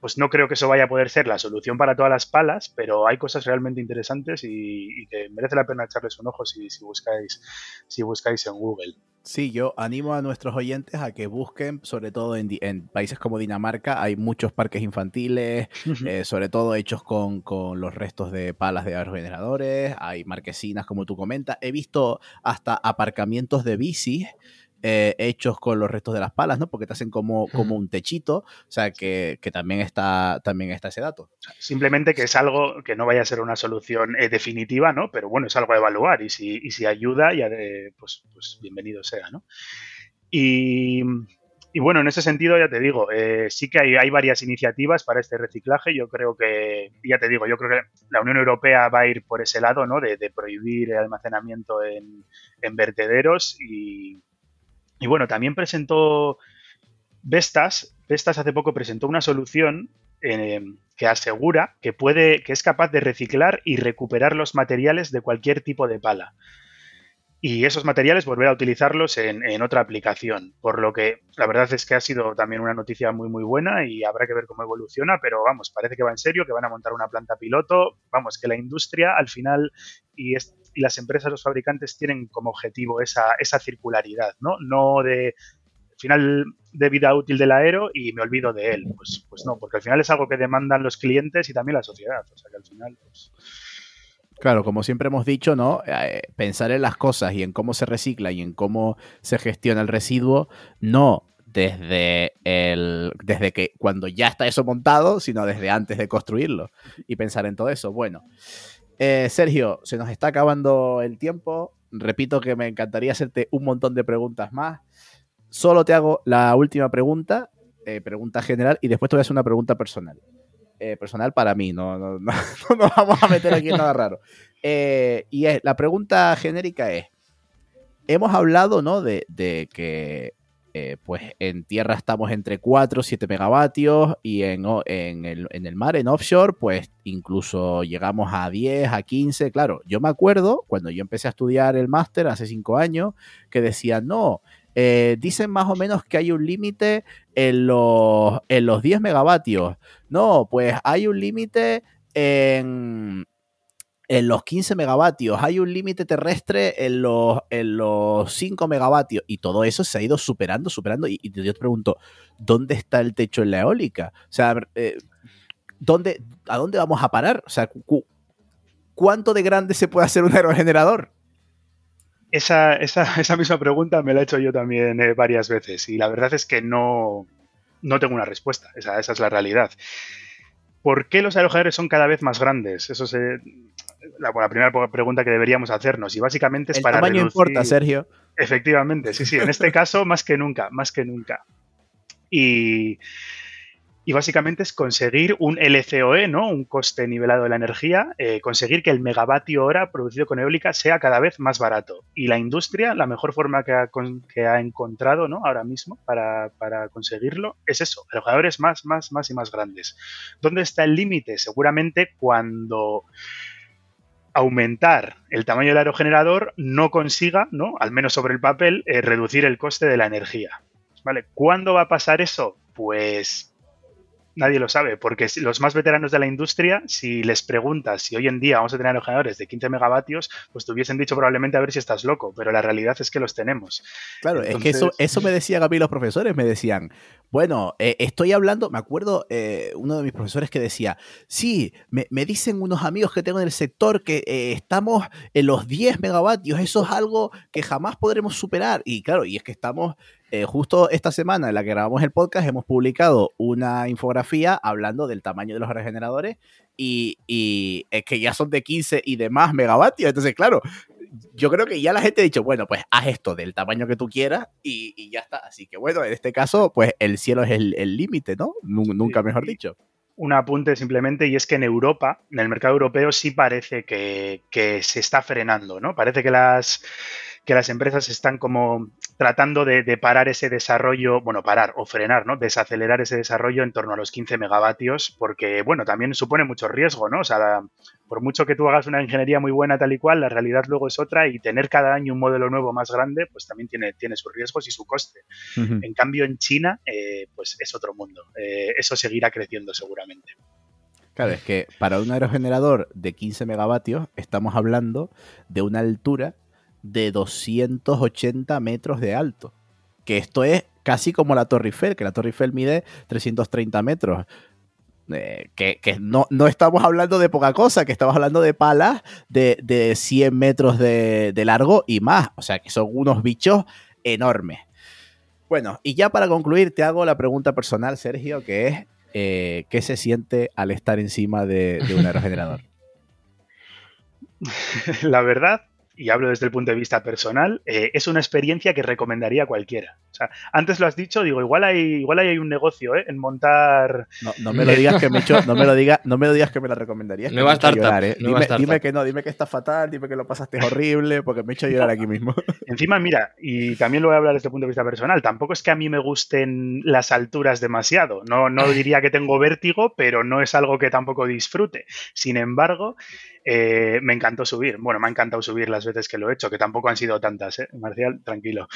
pues no creo que eso vaya a poder ser la solución para todas las palas, pero hay cosas realmente interesantes y, que merece la pena echarles un ojo si, buscáis, si buscáis en Google.
Sí, yo animo a nuestros oyentes a que busquen, sobre todo en, países como Dinamarca, hay muchos parques infantiles, eh, sobre todo hechos con, con, los restos de palas de aerogeneradores, hay marquesinas, como tú comentas. He visto hasta aparcamientos de bicis eh, hechos con los restos de las palas, ¿no? Porque te hacen como, como un techito, o sea, que, también, está, también está ese dato.
Simplemente que es algo que no vaya a ser una solución eh, definitiva, ¿no? Pero bueno, es algo a evaluar y si, y si ayuda, ya pues, pues bienvenido sea, ¿no? Y, bueno, en ese sentido, ya te digo, eh, sí que hay, hay, varias iniciativas para este reciclaje. Yo creo que, ya te digo, yo creo que la Unión Europea va a ir por ese lado, ¿no? De, prohibir el almacenamiento en, en vertederos y, y bueno, también presentó Vestas, Vestas hace poco presentó una solución eh, que asegura que puede, que es capaz de reciclar y recuperar los materiales de cualquier tipo de pala. Y esos materiales volver a utilizarlos en, otra aplicación. Por lo que la verdad es que ha sido también una noticia muy muy buena y habrá que ver cómo evoluciona, pero vamos, parece que va en serio, que van a montar una planta piloto, vamos, que la industria al final y, y las empresas, los fabricantes tienen como objetivo esa, esa circularidad, ¿no? No de final de vida útil del aero y me olvido de él. Pues, pues no, porque al final es algo que demandan los clientes y también la sociedad. O sea que al final, pues
Claro, como siempre hemos dicho, ¿no? Eh, pensar en las cosas y en cómo se recicla y en cómo se gestiona el residuo, no desde el desde que cuando ya está eso montado, sino desde antes de construirlo y pensar en todo eso. Bueno, eh, Sergio, se nos está acabando el tiempo. Repito que me encantaría hacerte un montón de preguntas más. Solo te hago la última pregunta, eh, pregunta general, y después te voy a hacer una pregunta personal. Eh, personal para mí, no, no, no, nos vamos a meter aquí en nada raro. Eh, y es, la pregunta genérica es, hemos hablado ¿no? de, de que eh, pues en tierra estamos entre 4 7 megavatios y en, en, el, en el mar, en offshore, pues incluso llegamos a 10, a 15. Claro, yo me acuerdo cuando yo empecé a estudiar el máster hace 5 años que decían, no, eh, dicen más o menos que hay un límite en los, en los 10 megavatios. No, pues hay un límite en, en los 15 megavatios, hay un límite terrestre en los, en los 5 megavatios y todo eso se ha ido superando, superando. Y, yo te pregunto, ¿dónde está el techo en la eólica? O sea, eh, ¿dónde, ¿a dónde vamos a parar? O sea, ¿cuánto de grande se puede hacer un aerogenerador?
Esa, esa, esa, misma pregunta me la he hecho yo también eh, varias veces y la verdad es que no, no tengo una respuesta. Esa, esa, es la realidad. ¿Por qué los aerogeneradores son cada vez más grandes? Eso es la, la, primera pregunta que deberíamos hacernos y básicamente es
El
para
tamaño importa, Sergio.
Efectivamente, sí, sí. En este caso, más que nunca, más que nunca. Y y básicamente es conseguir un LCOE, ¿no? un coste nivelado de la energía, eh, conseguir que el megavatio hora producido con eólica sea cada vez más barato. Y la industria, la mejor forma que ha, que ha encontrado ¿no? ahora mismo para, para, conseguirlo es eso, aerogeneradores más, más, más y más grandes. ¿Dónde está el límite? Seguramente cuando aumentar el tamaño del aerogenerador no consiga, ¿no? al menos sobre el papel, eh, reducir el coste de la energía. ¿Vale? ¿Cuándo va a pasar eso? Pues nadie lo sabe, porque los más veteranos de la industria, si les preguntas si hoy en día vamos a tener aerogeneradores de 15 megavatios, pues te hubiesen dicho probablemente a ver si estás loco, pero la realidad es que los tenemos.
Claro, es que eso, eso me decían a mí los profesores, me decían, bueno, eh, estoy hablando, me acuerdo eh, uno de mis profesores que decía, sí, me, me, dicen unos amigos que tengo en el sector que eh, estamos en los 10 megavatios, eso es algo que jamás podremos superar. Y claro, y es que estamos eh, justo esta semana en la que grabamos el podcast hemos publicado una infografía hablando del tamaño de los regeneradores y, y es que ya son de 15 y de más megavatios. Entonces, claro, yo creo que ya la gente ha dicho, bueno, pues haz esto del tamaño que tú quieras y, y ya está. Así que bueno, en este caso, pues el cielo es el límite, ¿no? Nunca mejor dicho
un apunte simplemente y es que en Europa, en el mercado europeo, sí parece que, que se está frenando, ¿no? Parece que las que las empresas están como tratando de, parar ese desarrollo, bueno, parar o frenar, ¿no? Desacelerar ese desarrollo en torno a los 15 megavatios, porque, bueno, también supone mucho riesgo, ¿no? O sea, por mucho que tú hagas una ingeniería muy buena tal y cual, la realidad luego es otra y tener cada año un modelo nuevo más grande, pues también tiene, tiene sus riesgos y su coste. En cambio, en China, eh, pues es otro mundo. Eh, eso seguirá creciendo seguramente.
Claro, es que para un aerogenerador de 15 megavatios estamos hablando de una altura de 280 metros de alto. Que esto es casi como la Torre Eiffel, que la Torre Eiffel mide 330 metros. Eh, que, no, no, estamos hablando de poca cosa, que estamos hablando de palas de, de 100 metros de, largo y más. O sea, que son unos bichos enormes. Bueno, y ya para concluir, te hago la pregunta personal, Sergio, que es, eh, ¿qué se siente al estar encima de, de un aerogenerador?
La verdad y hablo desde el punto de vista personal, eh, es una experiencia que recomendaría a cualquiera. O sea, antes lo has dicho, digo, igual hay, igual hay un negocio ¿eh? en montar.
No, me lo digas que me hecho, no me lo digas, no me lo digas que me la recomendarías.
No va a estar
¿eh? dime, dime, que no, dime que está fatal, dime que lo pasaste horrible, porque me he hecho llorar aquí mismo.
Encima, mira, y también lo voy a hablar desde el punto de vista personal, tampoco es que a mí me gusten las alturas demasiado. No, no diría que tengo vértigo, pero no es algo que tampoco disfrute. Sin embargo, eh, me encantó subir. Bueno, me ha encantado subir las veces que lo he hecho, que tampoco han sido tantas, ¿eh? Marcial, tranquilo.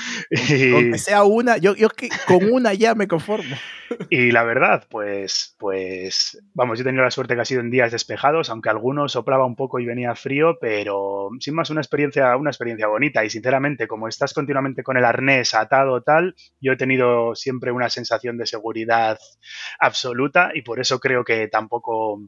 Aunque sea una, yo, yo que con una ya me conformo.
Y la verdad, pues, pues, vamos, yo he tenido la suerte que ha sido en días despejados, aunque algunos soplaba un poco y venía frío, pero sin más una experiencia, una experiencia bonita. Y sinceramente, como estás continuamente con el arnés atado tal, yo he tenido siempre una sensación de seguridad absoluta y por eso creo que tampoco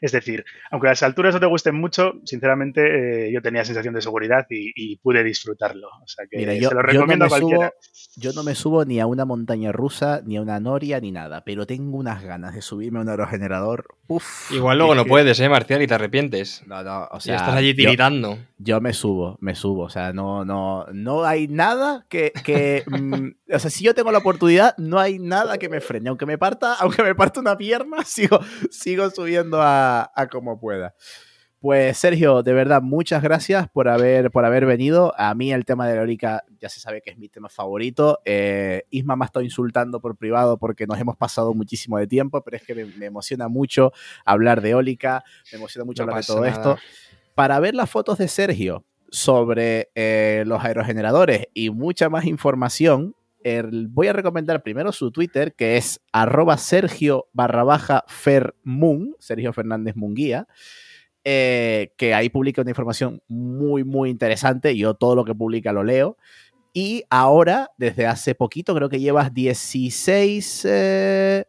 es decir, aunque las alturas no te gusten mucho, sinceramente eh, yo tenía sensación de seguridad y, pude disfrutarlo. O sea que
yo,
se lo recomiendo
no
a cualquiera.
yo no me subo ni a una montaña rusa, ni a una noria, ni nada, pero tengo unas ganas de subirme a un aerogenerador. Uf,
Igual luego no puedes, ¿eh, Marcial? Y te arrepientes.
No, no, o sea.
estás allí tiritando.
Yo, me subo, me subo. O sea, no, no, no hay nada que. que mm, o sea, si yo tengo la oportunidad, no hay nada que me frene. Aunque me parta, aunque me parta una pierna, sigo, sigo subiendo a a, como pueda. Pues Sergio, de verdad, muchas gracias por haber, por haber venido. A mí el tema de la eólica ya se sabe que es mi tema favorito. Eh, Isma me ha estado insultando por privado porque nos hemos pasado muchísimo de tiempo, pero es que me, emociona mucho hablar de eólica, me emociona mucho hablar de todo esto. Para ver las fotos de Sergio sobre eh, los aerogeneradores y mucha más información, voy a recomendar primero su Twitter, que es arroba Sergio barra baja Fermun, Sergio Fernández Munguía, eh, que ahí publica una información muy, muy interesante. Yo todo lo que publica lo leo. Y ahora, desde hace poquito, creo que llevas 16 eh,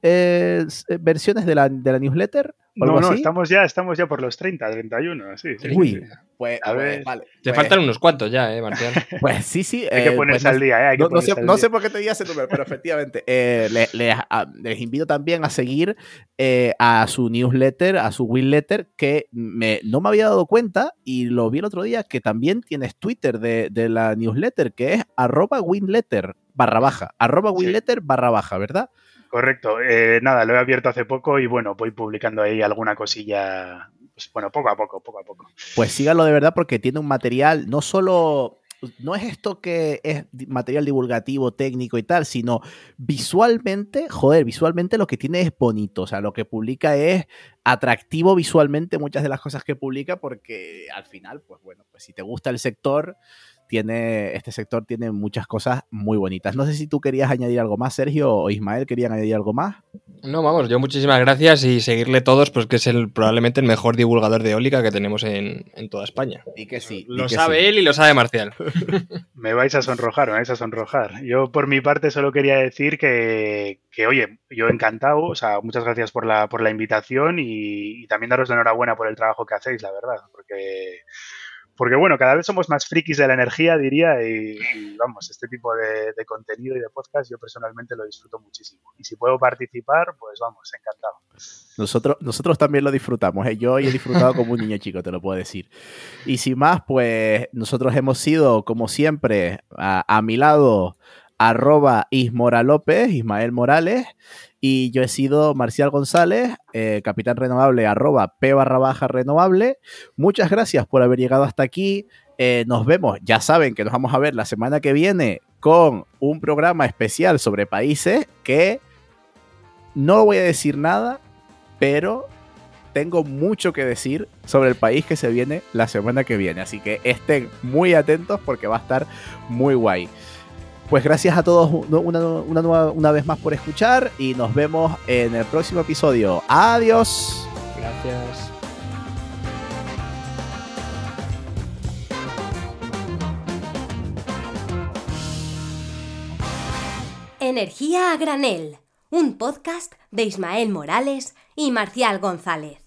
eh, versiones de la, de la newsletter.
No, no, estamos ya, estamos ya por los 30, 31, sí.
Uy, pues a ver, vale.
Te
pues
faltan unos cuantos ya, ¿eh, Marcial?
Pues sí, sí.
Hay que eh, ponerse pues al día, ¿eh?
no, sé, por qué te di ese número, pero efectivamente, eh, les, invito también a seguir eh, a su newsletter, a su winletter, que me, no me había dado cuenta y lo vi el otro día, que también tienes Twitter de, de la newsletter, que es arroba winletter barra baja, arroba winletter barra baja, ¿verdad?
Correcto. Eh, nada, lo he abierto hace poco y bueno, voy publicando ahí alguna cosilla, pues, bueno, poco a poco, poco a poco.
Pues sígalo de verdad porque tiene un material, no solo, no es esto que es material divulgativo, técnico y tal, sino visualmente, joder, visualmente lo que tiene es bonito, o sea, lo que publica es atractivo visualmente muchas de las cosas que publica porque al final, pues bueno, pues si te gusta el sector tiene, este sector tiene muchas cosas muy bonitas. No sé si tú querías añadir algo más, Sergio, o Ismael querían añadir algo más.
No, vamos, yo muchísimas gracias y seguirle todos, pues que es el, probablemente el mejor divulgador de eólica que tenemos en, toda España.
Y que sí.
Lo sabe él y lo sabe Marcial.
me vais a sonrojar, me vais a sonrojar. Yo por mi parte solo quería decir que, que oye, yo encantado, o sea, muchas gracias por la, por la invitación y, y también daros la enhorabuena por el trabajo que hacéis, la verdad, porque porque bueno, cada vez somos más frikis de la energía, diría, y, vamos, este tipo de, contenido y de podcast yo personalmente lo disfruto muchísimo. Y si puedo participar, pues vamos, encantado.
Nosotros, nosotros también lo disfrutamos, ¿eh? yo he disfrutado como un niño chico, te lo puedo decir. Y sin más, pues nosotros hemos sido, como siempre, a, mi lado, arroba Ismora López, Ismael Morales, y yo he sido Marcial González, eh, capitán renovable, arroba P barra baja renovable. Muchas gracias por haber llegado hasta aquí. Eh, nos vemos, ya saben que nos vamos a ver la semana que viene con un programa especial sobre países que no voy a decir nada, pero tengo mucho que decir sobre el país que se viene la semana que viene. Así que estén muy atentos porque va a estar muy guay. Pues gracias a todos una, una, vez más por escuchar y nos vemos en el próximo episodio. Adiós.
Gracias.
Energía a granel, un podcast de Ismael Morales y Marcial González.